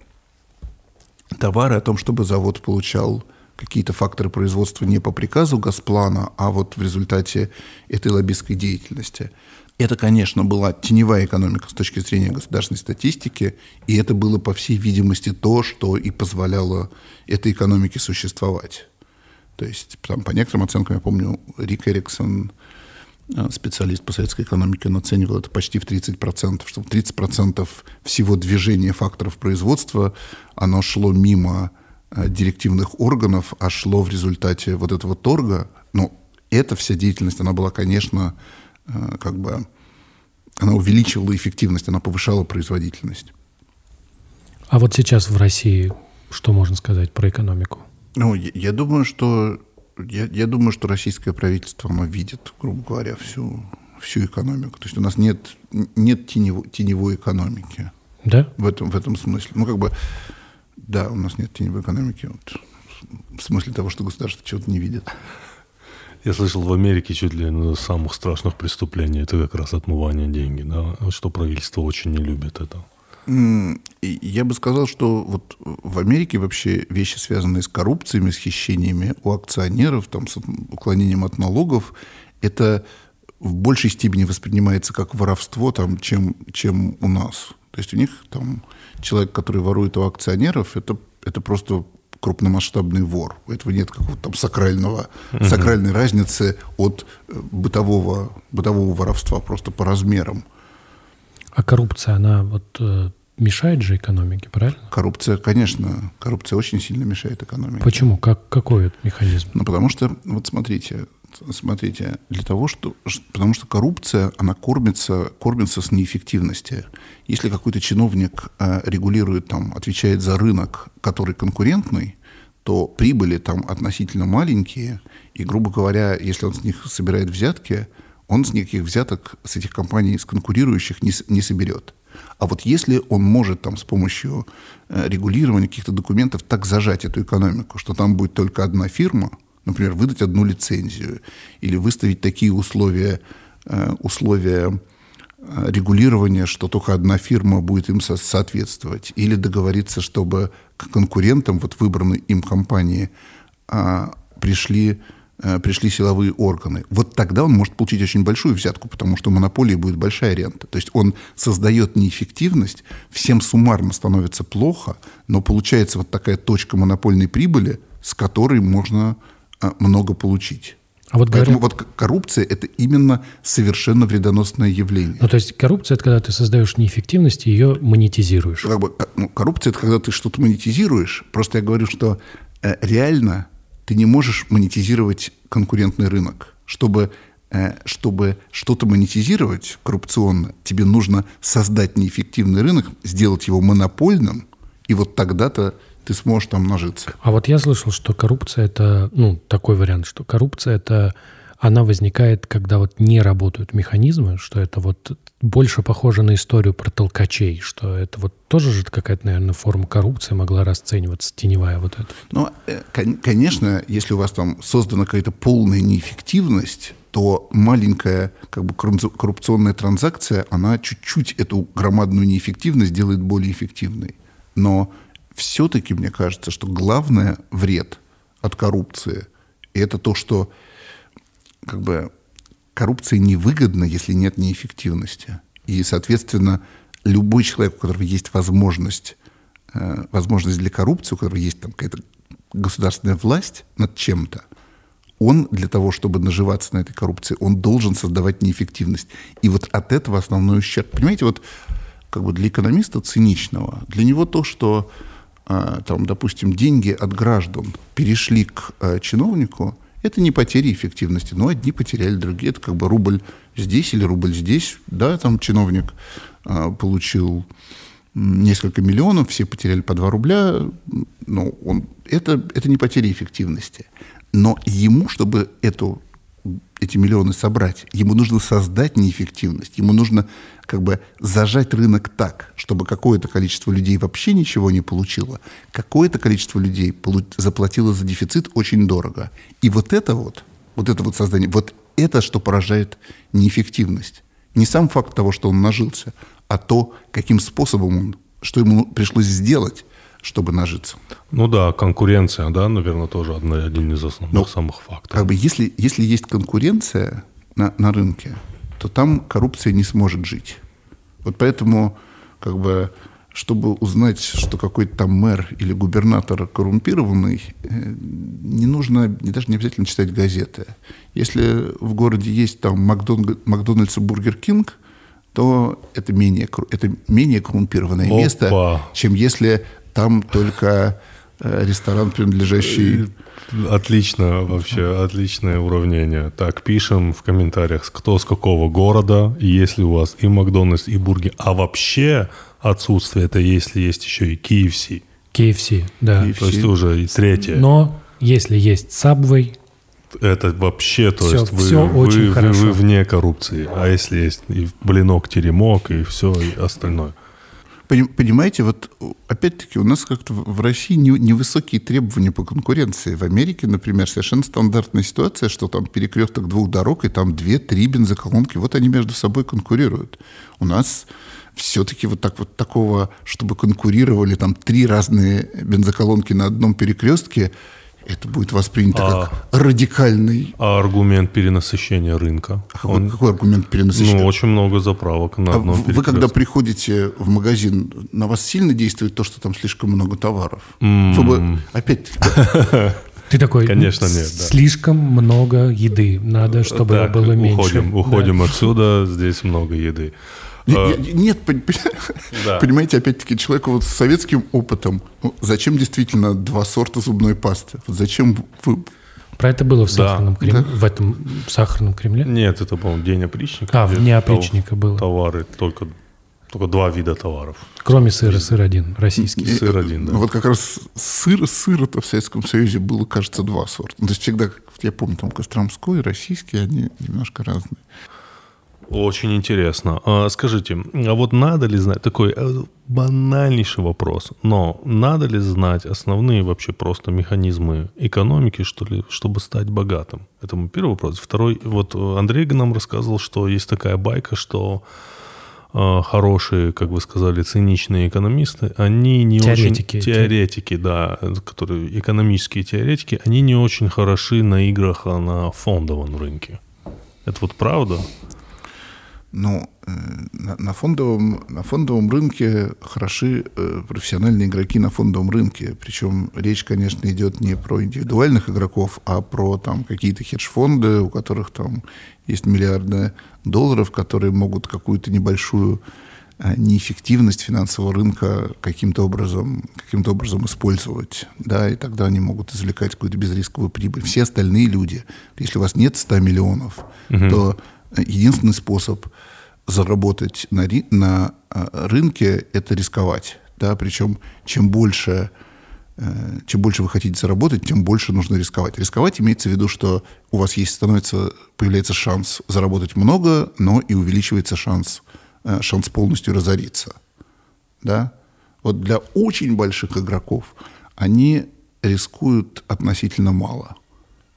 товары о том, чтобы завод получал какие-то факторы производства не по приказу Газплана, а вот в результате этой лоббистской деятельности. Это, конечно, была теневая экономика с точки зрения государственной статистики, и это было, по всей видимости, то, что и позволяло этой экономике существовать. То есть, там, по некоторым оценкам, я помню, Рик Эриксон, э, специалист по советской экономике, он оценивал это почти в 30%, что в 30% всего движения факторов производства, оно шло мимо Э, директивных органов, а шло в результате вот этого торга. Но эта вся деятельность, она была, конечно, как бы, она увеличивала эффективность, она повышала производительность. А вот сейчас в России что можно сказать про экономику? Ну, я, я думаю, что я, я думаю, что российское правительство, оно видит, грубо говоря, всю, всю экономику. То есть у нас нет, нет теневой, теневой экономики. Да? В этом, в этом смысле. Ну, как бы, да, у нас нет теневой экономики. Вот, в смысле того, что государство чего-то не видит. Я слышал, в Америке чуть ли из самых страшных преступлений это как раз отмывание денег, да, что правительство очень не любит это. Я бы сказал, что вот в Америке вообще вещи, связанные с коррупциями, с хищениями у акционеров, там, с уклонением от налогов, это в большей степени воспринимается как воровство, там, чем, чем у нас. То есть у них там человек, который ворует у акционеров, это, это просто крупномасштабный вор. У этого нет какого-то там сакрального, угу. сакральной разницы от э, бытового, бытового воровства просто по размерам. А коррупция, она вот э, мешает же экономике, правильно? Коррупция, конечно, коррупция очень сильно мешает экономике. Почему? Как, какой это механизм? Ну, потому что, вот смотрите, смотрите, для того, что, потому что коррупция, она кормится, кормится с неэффективности. Если какой-то чиновник э, регулирует, там, отвечает за рынок, который конкурентный, то прибыли там относительно маленькие, и, грубо говоря, если он с них собирает взятки, он с никаких взяток с этих компаний, с конкурирующих, не, не соберет. А вот если он может там с помощью э, регулирования каких-то документов так зажать эту экономику, что там будет только одна фирма, например, выдать одну лицензию или выставить такие условия, э, условия э, регулирования, что только одна фирма будет им со соответствовать, или договориться, чтобы к конкурентам вот выбранной им компании а, пришли Э, пришли силовые органы, вот тогда он может получить очень большую взятку, потому что монополии будет большая рента. То есть он создает неэффективность, всем суммарно становится плохо, но получается вот такая точка монопольной прибыли, с которой можно много получить. А вот Поэтому вот коррупция – это именно совершенно вредоносное явление. Ну, то есть коррупция – это когда ты создаешь неэффективность и ее монетизируешь. Как бы, ну, коррупция – это когда ты что-то монетизируешь. Просто я говорю, что э, реально ты не можешь монетизировать конкурентный рынок. Чтобы, э, чтобы что-то монетизировать коррупционно, тебе нужно создать неэффективный рынок, сделать его монопольным, и вот тогда-то ты сможешь там нажиться. А вот я слышал, что коррупция это, ну, такой вариант, что коррупция это она возникает, когда вот не работают механизмы, что это вот больше похоже на историю про толкачей, что это вот тоже же какая-то, наверное, форма коррупции могла расцениваться, теневая вот эта. Ну, э, конечно, если у вас там создана какая-то полная неэффективность, то маленькая как бы коррупционная транзакция, она чуть-чуть эту громадную неэффективность делает более эффективной. Но все-таки мне кажется, что главное вред от коррупции – это то, что как бы коррупция невыгодна, если нет неэффективности. И, соответственно, любой человек, у которого есть возможность, э, возможность для коррупции, у которого есть там какая-то государственная власть над чем-то, он для того, чтобы наживаться на этой коррупции, он должен создавать неэффективность. И вот от этого основной ущерб. Понимаете, вот как бы для экономиста циничного, для него то, что там, допустим, деньги от граждан перешли к э, чиновнику, это не потеря эффективности, но одни потеряли, другие. Это как бы рубль здесь или рубль здесь. Да, там чиновник а, получил несколько миллионов, все потеряли по 2 рубля. Но он, это, это не потеря эффективности. Но ему, чтобы эту эти миллионы собрать, ему нужно создать неэффективность, ему нужно как бы зажать рынок так, чтобы какое-то количество людей вообще ничего не получило, какое-то количество людей заплатило за дефицит очень дорого. И вот это вот, вот это вот создание, вот это, что поражает неэффективность. Не сам факт того, что он нажился, а то, каким способом он, что ему пришлось сделать, чтобы нажиться. Ну да, конкуренция, да, наверное, тоже одна, один из основных Но, самых факторов. Как бы если, если есть конкуренция на, на рынке, то там коррупция не сможет жить. Вот поэтому, как бы, чтобы узнать, что какой-то там мэр или губернатор коррумпированный, э, не нужно, не, даже не обязательно читать газеты. Если в городе есть там Макдональдс и Бургер Кинг, то это менее, это менее коррумпированное Опа. место, чем если там только э, ресторан, принадлежащий... Отлично, вообще, отличное уравнение. Так, пишем в комментариях, кто с какого города, если у вас и Макдональдс, и бургер. А вообще отсутствие это если есть еще и KFC. KFC, да. KFC. То есть уже и третье. Но если есть Subway, Это вообще, то Всё- есть вы, всё вы- очень вы- хорошо. вы вне коррупции. А если есть и блинок, теремок, и все, и остальное. Поним- Понимаете, вот опять-таки у нас как-то в России не- невысокие требования по конкуренции. В Америке, например, совершенно стандартная ситуация, что там перекресток двух дорог, и там две-три бензоколонки, вот они между собой конкурируют. У нас все-таки вот так вот такого, чтобы конкурировали там три разные бензоколонки на одном перекрестке, это будет воспринято А. как радикальный... А аргумент перенасыщения рынка? Какой, Он- какой аргумент перенасыщения? ну, очень много заправок на А одном вы, вы когда приходите в магазин, на вас сильно действует то, что там слишком много товаров? М. Вы бы опять Ты такой, Конечно, «Ну, нет, да. слишком много еды, надо, чтобы Так, было меньше. Уходим, Да. уходим отсюда, здесь много еды. Не- не- Нет, пон- пон- Да. *laughs* понимаете, опять-таки, человеку вот с советским опытом, ну, зачем действительно два сорта зубной пасты? Зачем вы... Про это было в Да. сахарном Кремле, в этом сахарном Кремле. Нет, это, по-моему, день опричника. А, в тов- опричника было. Товары, только, только два вида товаров. Кроме сыра, сыр один, российский. Сыр один, да. Ну, вот как раз сыр, сыра-то в Советском Союзе было, кажется, два сорта. Ну, то есть всегда, как- я помню, там Костромской, российский, они немножко разные. Очень интересно. А, скажите, а вот надо ли знать, такой э, банальнейший вопрос, но надо ли знать основные вообще просто механизмы экономики, что ли, чтобы стать богатым? Это мой первый вопрос. Второй, вот э, Андрей нам рассказывал, что есть такая байка, что э, хорошие, как вы сказали, циничные экономисты, они не Теоретики. очень... Теоретики, да, которые экономические теоретики, они не очень хороши на играх а на фондовом рынке. Это вот правда? Ну, э, на, фондовом, на фондовом рынке хороши э, профессиональные игроки на фондовом рынке. Причем речь, конечно, идет не про индивидуальных игроков, а про там какие-то хедж-фонды, у которых там есть миллиарды долларов, которые могут какую-то небольшую э, неэффективность финансового рынка каким-то образом, каким-то образом использовать, да, и тогда они могут извлекать какую-то безрисковую прибыль. Все остальные люди, если у вас нет 100 миллионов, то э, единственный способ заработать на, на э, рынке – это рисковать, да, причем чем больше э, чем больше вы хотите заработать, тем больше нужно рисковать. Рисковать имеется в виду, что у вас есть становится появляется шанс заработать много, но и увеличивается шанс э, шанс полностью разориться, да. Вот для очень больших игроков они рискуют относительно мало.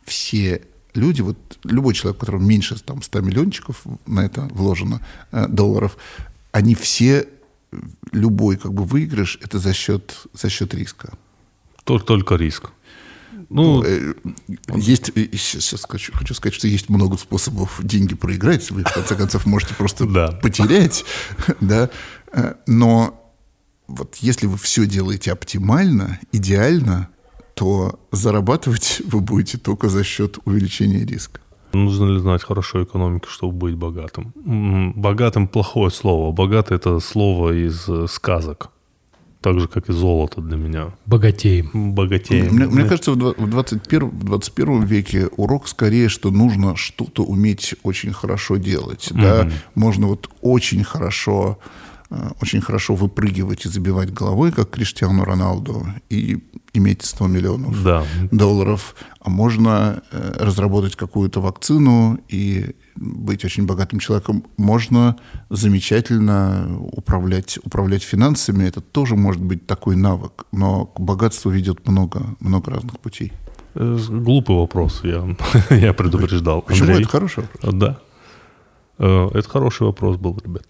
Все люди, вот любой человек, у которого меньше там, 100 миллиончиков на это вложено э, долларов, они все, э, любой как бы выигрыш, это за счет, за счет риска. Только, только риск. Ну, Э, Есть, э, щас- щас хочу, хочу сказать, что есть много способов деньги проиграть. Вы, в конце концов, можете просто *laughs* Да. потерять. *laughs* да? Э, Но вот если вы все делаете оптимально, идеально, то зарабатывать *laughs* вы будете только за счет увеличения риска. нужно ли знать хорошо экономику, чтобы быть богатым? М, Богатым плохое слово. Богатый это слово из э, сказок. Так же, как и золото для меня. Богатеем. Богатеем. Мне, мне кажется, в два- в 21, в 21 веке урок скорее, что нужно что-то уметь очень хорошо делать. Да? Можно вот очень хорошо, э, очень хорошо выпрыгивать и забивать головой, как Криштиану Роналду, и иметь 100 миллионов Да. долларов. А можно э, разработать какую-то вакцину и быть очень богатым человеком. Можно замечательно управлять, управлять финансами. Это тоже может быть такой навык. Но к богатству ведет много, много разных путей. Э, Глупый вопрос, я, *laughs* я предупреждал. Почему Андрей? это хороший вопрос? А, Да. Э, Это хороший вопрос был, ребят.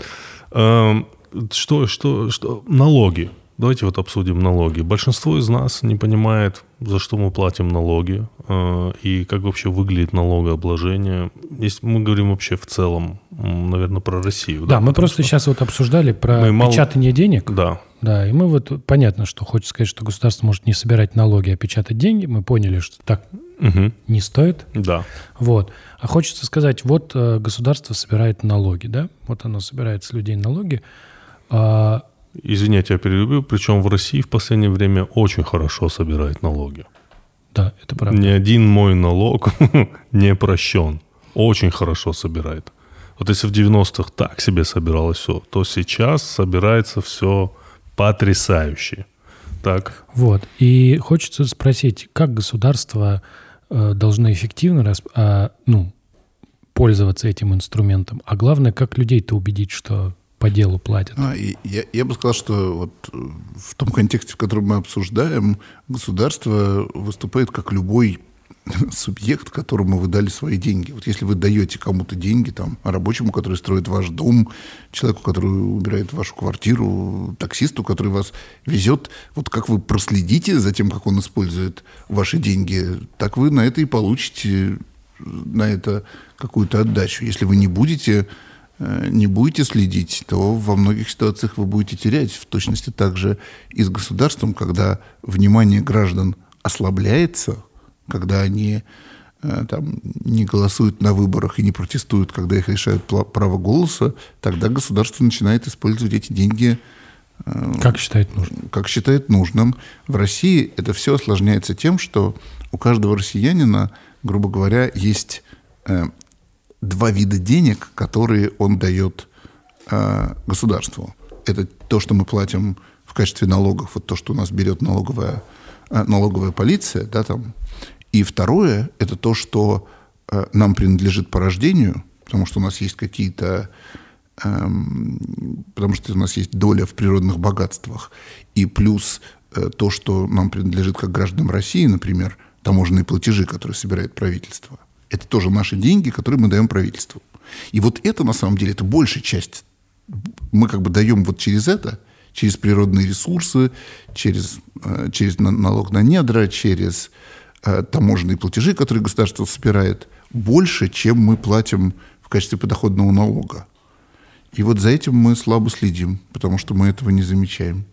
Эм, Что, что, что? Налоги. Давайте вот обсудим налоги. Большинство из нас не понимает, за что мы платим налоги э, и как вообще выглядит налогообложение. Если мы говорим вообще в целом, наверное, про Россию. Да, мы потому просто что- сейчас вот обсуждали про Мы мало- печатание денег. Да, Да, и мы вот, понятно, что хочется сказать, что государство может не собирать налоги, а печатать деньги. Мы поняли, что так Мгм. не стоит. да. Вот. А хочется сказать, вот э, государство собирает налоги, да? Вот оно собирает с людей налоги. А, Извините, я перебью. Причем в России в последнее время очень хорошо собирает налоги. да, это правда. Ни один мой налог *laughs* не прощен. Очень хорошо собирает. Вот если в 90-х так себе собиралось все, то сейчас собирается все потрясающе. Так, Вот. И хочется спросить, как государство э, должны эффективно расп... а, ну, пользоваться этим инструментом. А главное, как людей-то убедить, что по делу платят. А, и я, я бы сказал, что вот э, в том контексте, в котором мы обсуждаем, государство выступает как любой *laughs* субъект, которому вы дали свои деньги. Вот если вы даете кому-то деньги, там, рабочему, который строит ваш дом, человеку, который убирает вашу квартиру, таксисту, который вас везет, вот как вы проследите за тем, как он использует ваши деньги, так вы на это и получите на это какую-то отдачу. Если вы не будете э, не будете следить, то во многих ситуациях вы будете терять. В точности также и с государством, когда внимание граждан ослабляется, когда они э, там, не голосуют на выборах и не протестуют, когда их лишают права голоса, тогда государство начинает использовать эти деньги э, как считает нужным. Как считает нужным. В России это все осложняется тем, что у каждого россиянина, грубо говоря, есть э, два вида денег, которые он дает э, государству. Это то, что мы платим в качестве налогов, вот то, что у нас берет налоговая, э, налоговая полиция, да, там, и второе – это то, что э, нам принадлежит по рождению, потому что у нас есть какие-то эм, потому что у нас есть доля в природных богатствах, и плюс э, то, что нам принадлежит как гражданам России, например, таможенные платежи, которые собирает правительство. Это тоже наши деньги, которые мы даем правительству. И вот это, на самом деле, это большая часть. Мы как бы даем вот через это, через природные ресурсы, через, э, через налог на недра, через Э, таможенные платежи, которые государство собирает, больше, чем мы платим в качестве подоходного налога. И вот за этим мы слабо следим, потому что мы этого не замечаем.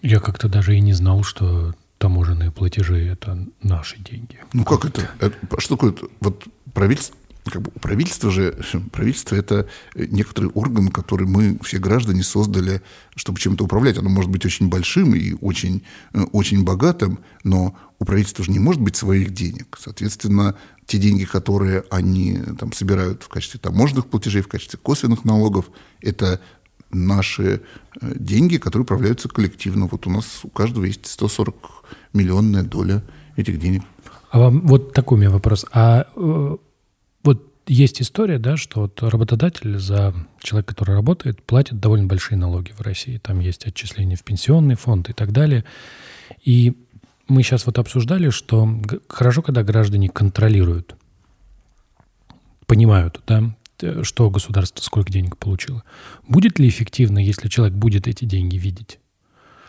Я как-то даже и не знал, что таможенные платежи – это наши деньги. Ну как, это? это? Что такое? Вот правительство, как бы правительство же, *laughs* правительство это некоторый орган, который мы, все граждане, создали, чтобы чем-то управлять. Оно может быть очень большим и очень, э, очень богатым, но у правительства же не может быть своих денег. Соответственно, те деньги, которые они там собирают в качестве таможенных платежей, в качестве косвенных налогов, это наши э, деньги, которые управляются коллективно. Вот у нас у каждого есть 140 миллионная доля этих денег. А вам вот такой у меня вопрос. А э, вот есть история, да, что вот работодатель за человека, который работает, платит довольно большие налоги в России. Там есть отчисления в пенсионный фонд и так далее. И мы сейчас вот обсуждали, что хорошо, когда граждане контролируют, понимают, да, что государство сколько денег получило. Будет ли эффективно, если человек будет эти деньги видеть?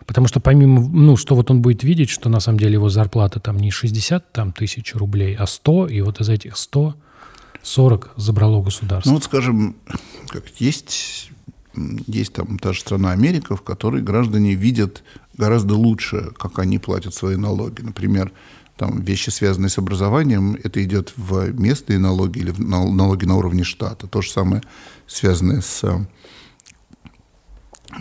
Потому что помимо, ну, что вот он будет видеть, что на самом деле его зарплата там не 60 там, тысяч рублей, а 100, и вот из этих 100 40 забрало государство. Ну вот, скажем, как есть, есть там та же страна Америка, в которой граждане видят гораздо лучше, как они платят свои налоги. Например, там вещи, связанные с образованием, это идет в местные налоги или в налоги на уровне штата. То же самое связанное с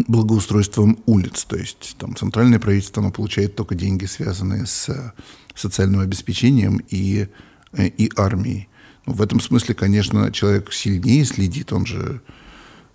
благоустройством улиц. То есть там центральное правительство оно получает только деньги, связанные с социальным обеспечением и, и армией. В этом смысле, конечно, человек сильнее следит, он же э,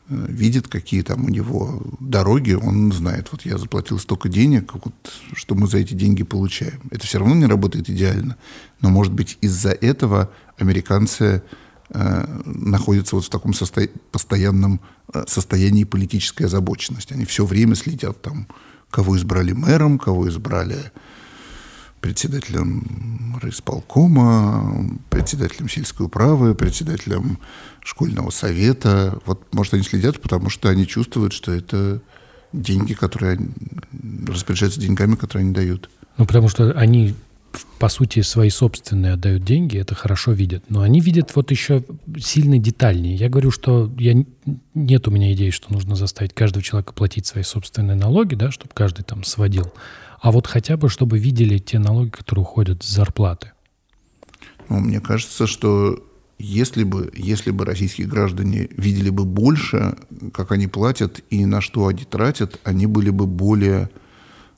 видит, какие там у него дороги, он знает, вот я заплатил столько денег, вот, что мы за эти деньги получаем. Это все равно не работает идеально, но, может быть, из-за этого американцы э, находятся вот в таком состо... постоянном э, состоянии политической озабоченности. Они все время следят там, кого избрали мэром, кого избрали председателем райисполкома, председателем сельской управы, председателем школьного совета. Вот, может, они следят, потому что они чувствуют, что это деньги, которые распоряжаются деньгами, которые они дают. Ну, потому что они, по сути, свои собственные отдают деньги, это хорошо видят. Но они видят вот еще сильно детальнее. Я говорю, что я, нет у меня идеи, что нужно заставить каждого человека платить свои собственные налоги, да, чтобы каждый там сводил а вот хотя бы, чтобы видели те налоги, которые уходят с зарплаты. Ну, мне кажется, что если бы, если бы российские граждане видели бы больше, как они платят и на что они тратят, они были бы более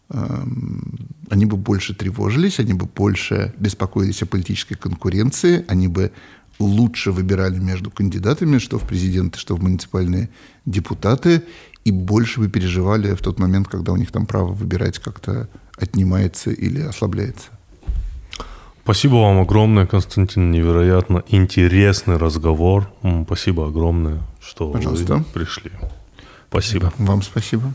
эм, они бы больше тревожились, они бы больше беспокоились о политической конкуренции, они бы лучше выбирали между кандидатами, что в президенты, что в муниципальные депутаты, и больше бы переживали в тот момент, когда у них там право выбирать как-то отнимается или ослабляется. Спасибо вам огромное, Константин. Невероятно интересный разговор. Спасибо огромное, что Пожалуйста. вы пришли. Спасибо. Вам спасибо.